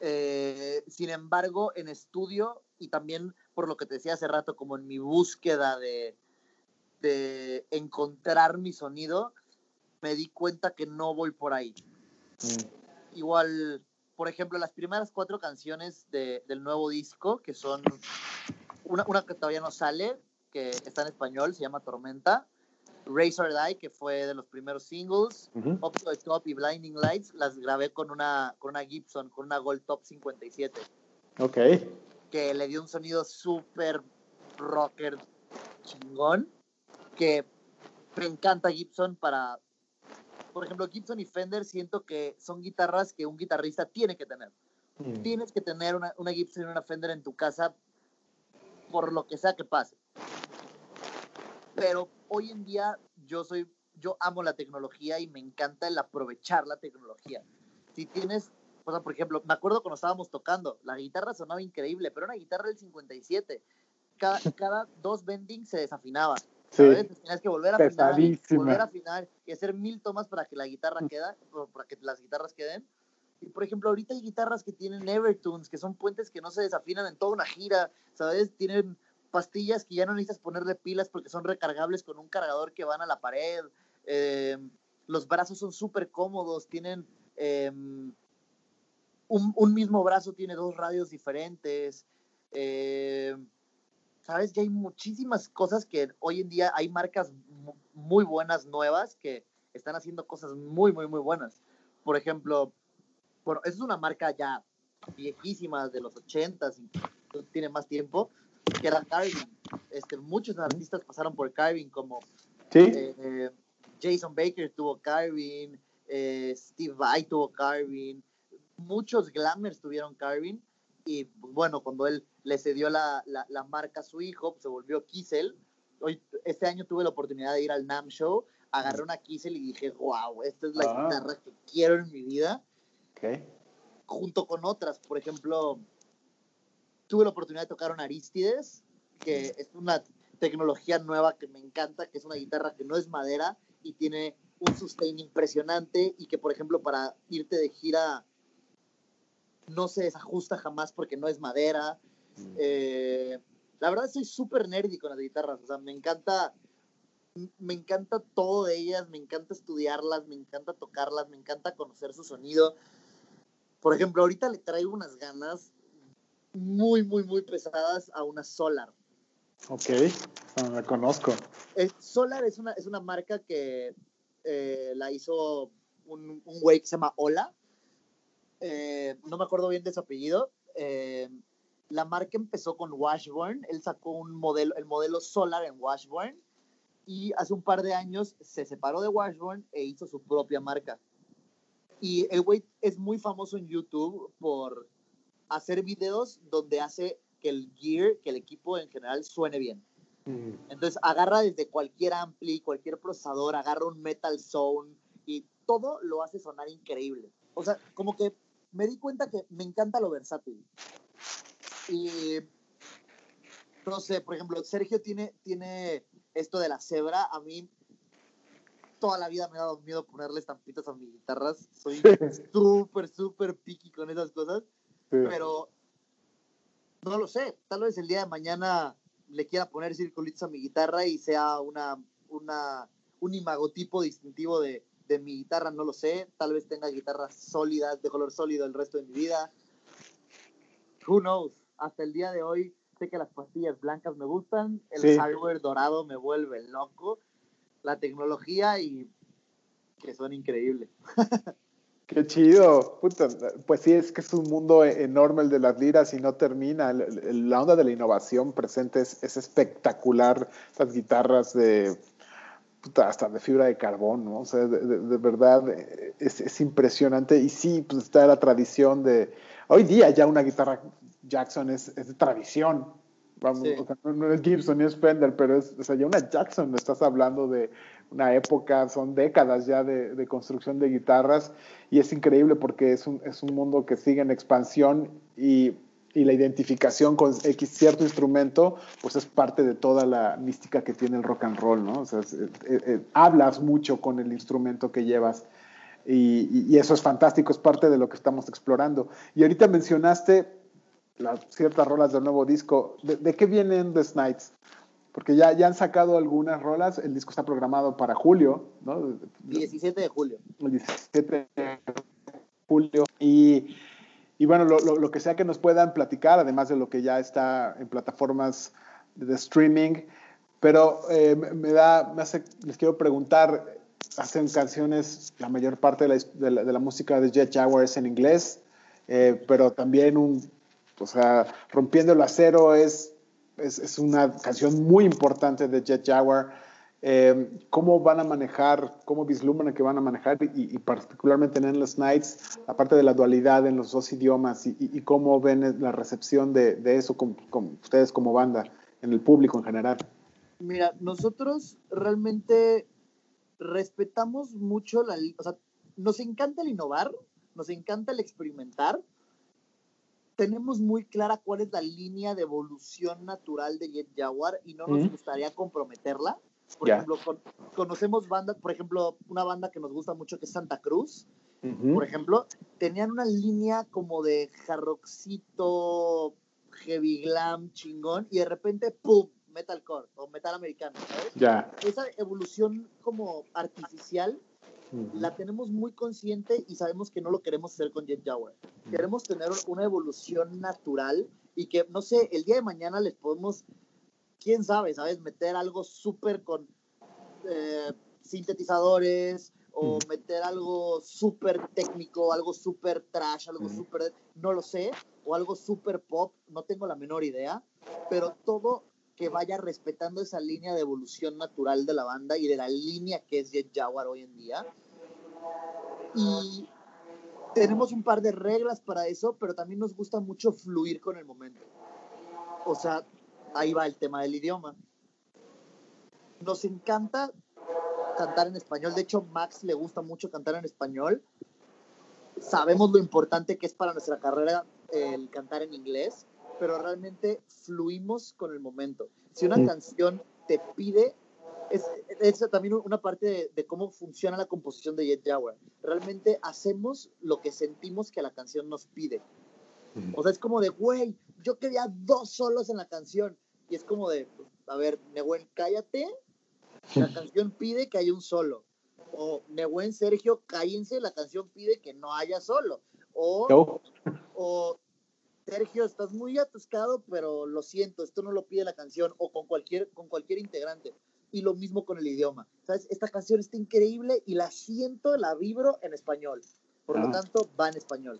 Eh, sin embargo, en estudio y también por lo que te decía hace rato, como en mi búsqueda de, de encontrar mi sonido, me di cuenta que no voy por ahí. Mm. Igual, por ejemplo, las primeras cuatro canciones de- del nuevo disco, que son una, una que todavía no sale, que está en español, se llama Tormenta. Razor Die, que fue de los primeros singles. Up to the Top y Blinding Lights las grabé con una, con una Gibson, con una Gold Top 57, Ok. que le dio un sonido súper rocker chingón, que me encanta Gibson para... Por ejemplo, Gibson y Fender siento que son guitarras que un guitarrista tiene que tener. Mm. Tienes que tener una, una Gibson y una Fender en tu casa por lo que sea que pase. Pero hoy en día yo soy, yo amo la tecnología y me encanta el aprovechar la tecnología. Si tienes, o sea, por ejemplo, me acuerdo cuando estábamos tocando, la guitarra sonaba increíble, pero una guitarra del 57. Cada, cada dos bendings se desafinaba. Sí. ¿sabes? Tenías que volver a afinar, volver a afinar y hacer mil tomas para que la guitarra queda, o para que las guitarras queden. Y por ejemplo, ahorita hay guitarras que tienen Evertunes, que son puentes que no se desafinan en toda una gira, ¿sabes? Tienen pastillas que ya no necesitas ponerle pilas porque son recargables con un cargador que van a la pared. Eh, los brazos son súper cómodos, tienen eh, un, un mismo brazo, tiene dos radios diferentes. Eh, Sabes que hay muchísimas cosas que hoy en día hay marcas mu- muy buenas, nuevas, que están haciendo cosas muy, muy, muy buenas. Por ejemplo, bueno, es una marca ya viejísima de los 80s, y tiene más tiempo, que era Carvin. Este, muchos artistas pasaron por Carvin, como Sí. eh, Jason Baker tuvo Carvin, eh, Steve Vai tuvo Carvin, muchos glamers tuvieron Carvin. Y bueno, cuando él le cedió la, la, la marca a su hijo, pues, se volvió Kissel. Hoy, este año tuve la oportunidad de ir al NAM Show, agarré una Kissel y dije, wow, esta es la Ah. guitarra que quiero en mi vida Ok. junto con otras. Por ejemplo, tuve la oportunidad de tocar un Aristides, que es una tecnología nueva que me encanta, que es una guitarra que no es madera y tiene un sustain impresionante y que, por ejemplo, para irte de gira no se desajusta jamás porque no es madera. Eh, la verdad soy súper nerdy con las guitarras, o sea, me encanta, me encanta todo de ellas, me encanta estudiarlas, me encanta tocarlas, me encanta conocer su sonido. Por ejemplo, ahorita le traigo unas ganas muy, muy, muy pesadas a una Solar. Ok. No, la conozco. Eh, Solar es una, es una marca que eh, la hizo un, un güey que se llama Ola. Eh, no me acuerdo bien de su apellido. Eh, la marca empezó con Washburn. Él sacó un modelo, el modelo Solar en Washburn. Y hace un par de años se separó de Washburn e hizo su propia marca. Y el güey es muy famoso en YouTube por hacer videos donde hace que el gear, que el equipo en general suene bien. Mm. Entonces agarra desde cualquier ampli, cualquier procesador, agarra un Metal Zone y todo lo hace sonar increíble. O sea, como que me di cuenta que me encanta lo versátil. Y no sé, por ejemplo, Sergio tiene, tiene esto de la cebra. A mí toda la vida me ha dado miedo ponerle estampitas a mis guitarras. Soy [LAUGHS] súper, súper picky con esas cosas Sí. pero no lo sé. Tal vez el día de mañana le quiera poner circulitos a mi guitarra y sea una, una, un imagotipo distintivo de, de mi guitarra, no lo sé. Tal vez tenga guitarras sólidas, de color sólido el resto de mi vida. Who knows? Hasta el día de hoy sé que las pastillas blancas me gustan, el Sí. hardware dorado me vuelve loco, la tecnología y que son increíbles. [LAUGHS] Qué chido. Puta, pues sí, es que es un mundo enorme el de las liras y no termina. La onda de la innovación presente es, espectacular. Las guitarras de puta, hasta de fibra de carbón, ¿no? O sea, de, verdad es, impresionante. Y sí, pues está la tradición de. Hoy día ya una guitarra Jackson es, de tradición. Vamos, no, es Gibson ni es Fender, pero es o sea, ya una Jackson, estás hablando de una época, son décadas ya de, construcción de guitarras y es increíble porque es un, es un mundo que sigue en expansión y, y, la identificación con X cierto instrumento, pues es parte de toda la mística que tiene el rock and roll, ¿no? O sea, eh, eh, hablas mucho con el instrumento que llevas y, y, eso es fantástico, es parte de lo que estamos explorando. Y ahorita mencionaste las ciertas rolas del nuevo disco. ¿De, de qué vienen The Nights? Porque ya, ya han sacado algunas rolas, el disco está programado para julio, ¿no? 17 de julio. El 17 de julio. Y, y bueno, lo, lo, que sea que nos puedan platicar, además de lo que ya está en plataformas de streaming, pero eh, me da, me hace, les quiero preguntar, hacen canciones, la mayor parte de la, de la, música de Jet Jaguar es en inglés, eh, pero también un, o sea, Rompiendo el Acero es es, una canción muy importante de Jet Jaguar. Eh, ¿Cómo van a manejar, cómo vislumbran que van a manejar y, particularmente en Endless Nights, aparte de la dualidad en los dos idiomas y, cómo ven la recepción de, eso con, ustedes como banda, en el público en general? Mira, nosotros realmente respetamos mucho la... O sea, nos encanta el innovar, nos encanta el experimentar, tenemos muy clara cuál es la línea de evolución natural de Jet Jaguar y no nos gustaría comprometerla. Por ejemplo, conocemos bandas, por ejemplo, una banda que nos gusta mucho que es Santa Cruz, por ejemplo, tenían una línea como de jarroxito, heavy glam, chingón, y de repente, ¡pum! Metalcore o metal americano, ¿sabes? Ya. Esa evolución como artificial la tenemos muy consciente y sabemos que no lo queremos hacer con Jet Jaguar. Queremos tener una evolución natural y que, no sé, el día de mañana les podemos, quién sabe, ¿sabes? Meter algo súper con eh, sintetizadores o meter algo súper técnico, algo súper trash, algo súper, no lo sé, o algo súper pop, no tengo la menor idea, pero todo que vaya respetando esa línea de evolución natural de la banda y de la línea que es Jet Jaguar hoy en día. Y tenemos un par de reglas para eso, pero también nos gusta mucho fluir con el momento. O sea, ahí va el tema del idioma. Nos encanta cantar en español. De hecho, Max le gusta mucho cantar en español. Sabemos lo importante que es para nuestra carrera el cantar en inglés pero realmente fluimos con el momento. Si una canción te pide, es, es también una parte de, cómo funciona la composición de Jet Jaguar. Realmente hacemos lo que sentimos que la canción nos pide. O sea, es como de, güey, yo quería dos solos en la canción. Y es como de, a ver, Nehuen, cállate. La [LAUGHS] canción pide que haya un solo. O Nehuen, Sergio, cállense, la canción pide que no haya solo. O, o Sergio, estás muy atascado, pero lo siento, esto no lo pide la canción o con cualquier, con cualquier integrante. Y lo mismo con el idioma. ¿Sabes? Esta canción está increíble y la siento, la vibro en español. Por lo ah. tanto, va en español.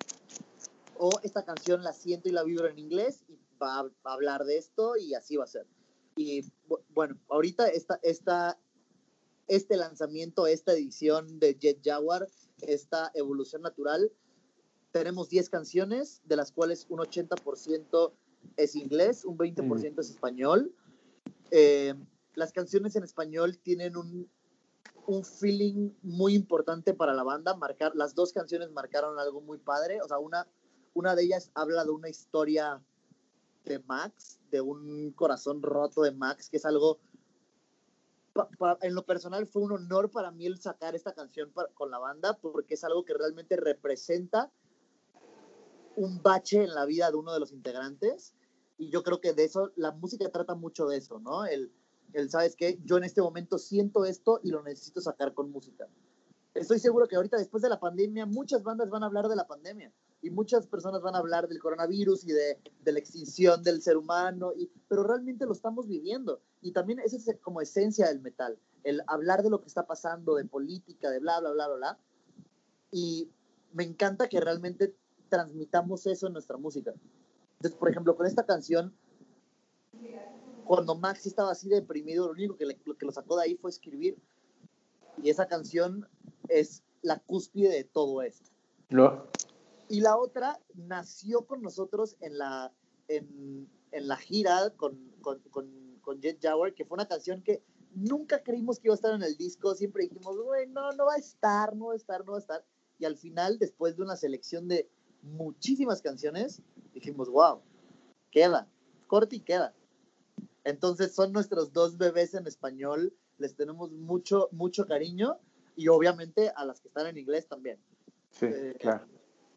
O esta canción la siento y la vibro en inglés y va a hablar de esto y así va a ser. Y bueno, ahorita esta, esta, este lanzamiento, esta edición de Jet Jaguar, esta evolución natural, tenemos 10 canciones, de las cuales un 80% es inglés, un 20% es español. Eh, las canciones en español tienen un, un, feeling muy importante para la banda. Marcar, las dos canciones marcaron algo muy padre. O sea, una, una de ellas habla de una historia de Max, de un corazón roto de Max, que es algo... en lo personal fue un honor para mí el sacar esta canción con la banda porque es algo que realmente representa un bache en la vida de uno de los integrantes. Y yo creo que de eso, la música trata mucho de eso, ¿no? El, el ¿sabes qué? Yo en este momento siento esto y lo necesito sacar con música. Estoy seguro que ahorita, después de la pandemia, muchas bandas van a hablar de la pandemia y muchas personas van a hablar del coronavirus y de, de la extinción del ser humano, y, pero realmente lo estamos viviendo. Y también esa es como esencia del metal, el hablar de lo que está pasando, de política, de bla, bla, bla, bla, bla. Y me encanta que realmente transmitamos eso en nuestra música. Entonces, por ejemplo, con esta canción, cuando Maxi estaba así deprimido, lo único que, lo que lo sacó de ahí fue escribir. Y esa canción es la cúspide de todo esto. No. Y la otra nació con nosotros en la, en, en la gira con, con, con, con, Jet Jaguar, que fue una canción que nunca creímos que iba a estar en el disco. Siempre dijimos, güey, no, no va a estar, no va a estar, no va a estar. Y al final, después de una selección de muchísimas canciones, dijimos, wow, queda, corta y queda. Entonces son nuestros dos bebés en español, les tenemos mucho, mucho cariño y obviamente a las que están en inglés también. Sí, eh, claro.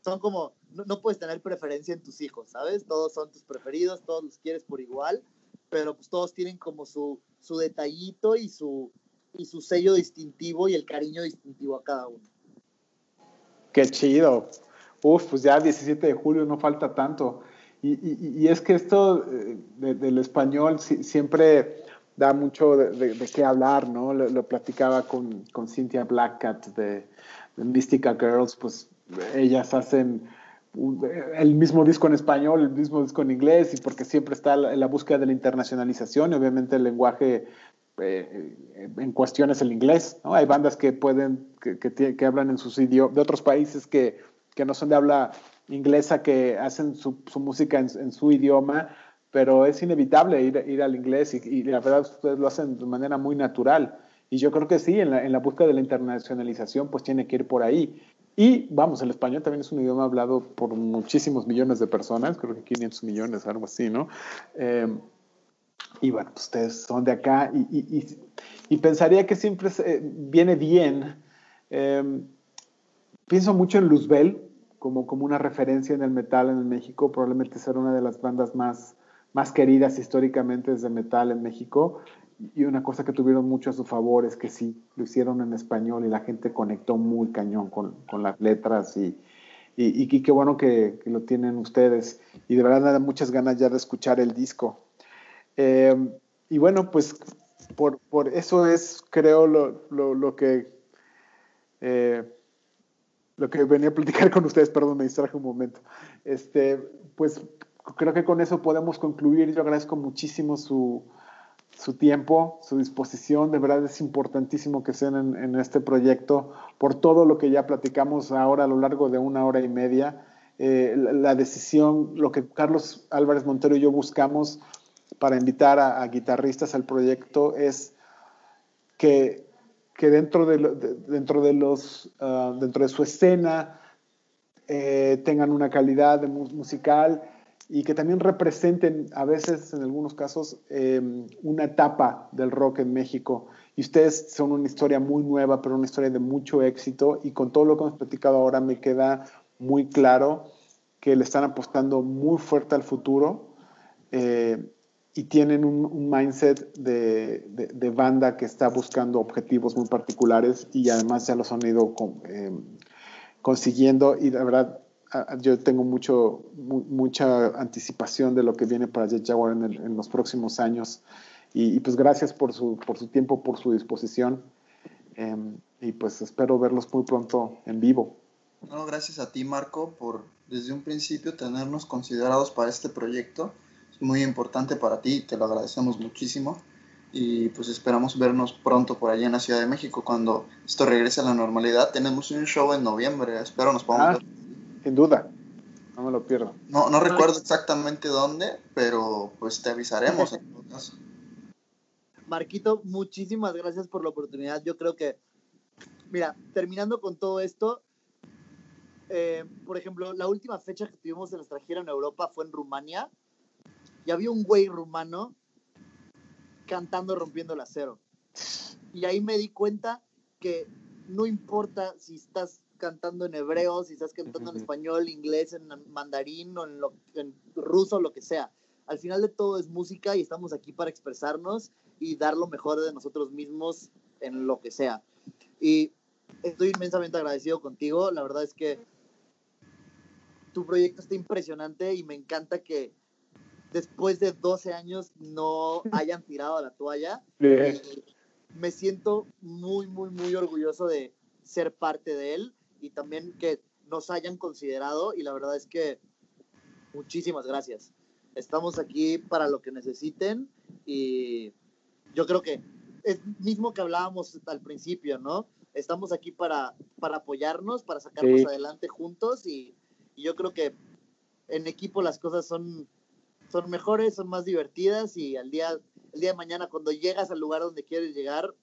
Son como, no, puedes tener preferencia en tus hijos, ¿sabes? Todos son tus preferidos, todos los quieres por igual, pero pues todos tienen como su, su detallito y su, y su sello distintivo y el cariño distintivo a cada uno. Qué chido. Uf, pues ya 17 de julio no falta tanto. Y, es que esto eh, del español siempre da mucho de, qué hablar, ¿no? Lo, platicaba con, con, Cynthia Blackcat de, de, Girls, pues ellas hacen el mismo disco en español, el mismo disco en inglés, y porque siempre está la, la búsqueda de la internacionalización y obviamente el lenguaje eh, en cuestión es el inglés, ¿no? Hay bandas que pueden, que, que, que hablan en sus idiomas, de otros países que, que no son de habla inglesa que hacen su, música en, su idioma, pero es inevitable ir, ir al inglés y, la verdad ustedes lo hacen de manera muy natural. Y yo creo que sí, en la, en la búsqueda de la internacionalización, pues tiene que ir por ahí. Y vamos, el español también es un idioma hablado por muchísimos millones de personas, creo que 500 millones, algo así, ¿no? Em, y bueno, pues ustedes son de acá y, y, y pensaría que siempre viene bien. Em, pienso mucho en Luzbel, como, como una referencia en el metal en México, probablemente ser una de las bandas más, más queridas históricamente desde metal en México. Y una cosa que tuvieron mucho a su favor es que sí, lo hicieron en español y la gente conectó muy cañón con, con las letras y, y, y, qué bueno que, que, lo tienen ustedes. Y de verdad me da muchas ganas ya de escuchar el disco. Eh, y bueno, pues por, por, eso es, creo, lo, lo, lo que eh, lo que venía a platicar [LAUGHS] con ustedes, perdón, me distraje un momento. Este, pues creo que con eso podemos concluir. Yo agradezco muchísimo su, su tiempo, su disposición. De verdad es importantísimo que estén en, este proyecto por todo lo que ya platicamos ahora a lo largo de una hora y media. Eh, la, decisión, lo que Carlos Álvarez Montero y yo buscamos para invitar a guitarristas al proyecto es que que dentro de, los, uh, dentro de su escena eh, tengan una calidad musical y que también representen a veces, en algunos casos, eh, una etapa del rock en México. Y ustedes son una historia muy nueva, pero una historia de mucho éxito. Y con todo lo que hemos platicado ahora me queda muy claro que le están apostando muy fuerte al futuro. Eh, y tienen un, mindset de, de, banda que está buscando objetivos muy particulares y además ya los han ido con, eh, consiguiendo. Y la verdad yo tengo mucho, mucha anticipación de lo que viene para Jet Jaguar en, el, en los próximos años. Y, y, pues gracias por su, por su tiempo, por su disposición. Eh, y pues espero verlos muy pronto en vivo. No, gracias a ti Marco por desde un principio tenernos considerados para este proyecto muy importante para ti, te lo agradecemos muchísimo y pues esperamos vernos pronto por allá en la Ciudad de México cuando esto regrese a la normalidad. Tenemos un show en noviembre, espero nos podamos ah, ver. Sin duda, no me lo pierdo. No, no recuerdo exactamente dónde, pero pues te avisaremos en todo caso. Marquito, muchísimas gracias por la oportunidad. Yo creo que, mira, terminando con todo esto, eh, por ejemplo, la última fecha que tuvimos en nuestra gira en Europa fue en Rumania y había un güey rumano cantando rompiendo el acero. Y ahí me di cuenta que no importa si estás cantando en hebreo, si estás cantando en español, inglés, en mandarín o en, lo, en ruso, lo que sea. Al final de todo es música y estamos aquí para expresarnos y dar lo mejor de nosotros mismos en lo que sea. Y estoy inmensamente agradecido contigo. La verdad es que tu proyecto está impresionante y me encanta que después de 12 años no [LAUGHS] hayan tirado la toalla. Me siento muy, muy, muy orgulloso de ser parte de él y también que nos hayan considerado y la verdad es que muchísimas gracias. Estamos aquí para lo que necesiten y yo creo que es mismo que hablábamos al principio, ¿no? Estamos aquí para, para apoyarnos, para sacarnos adelante juntos y, y, yo creo que en equipo las cosas son, son mejores, son más divertidas y al día, el día de mañana cuando llegas al lugar donde quieres llegar,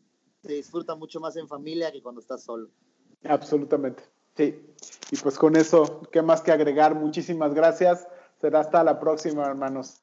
se disfruta mucho más en familia que cuando estás solo. Absolutamente. Sí. Y pues con eso, ¿qué más que agregar? Muchísimas gracias. Será hasta la próxima, hermanos.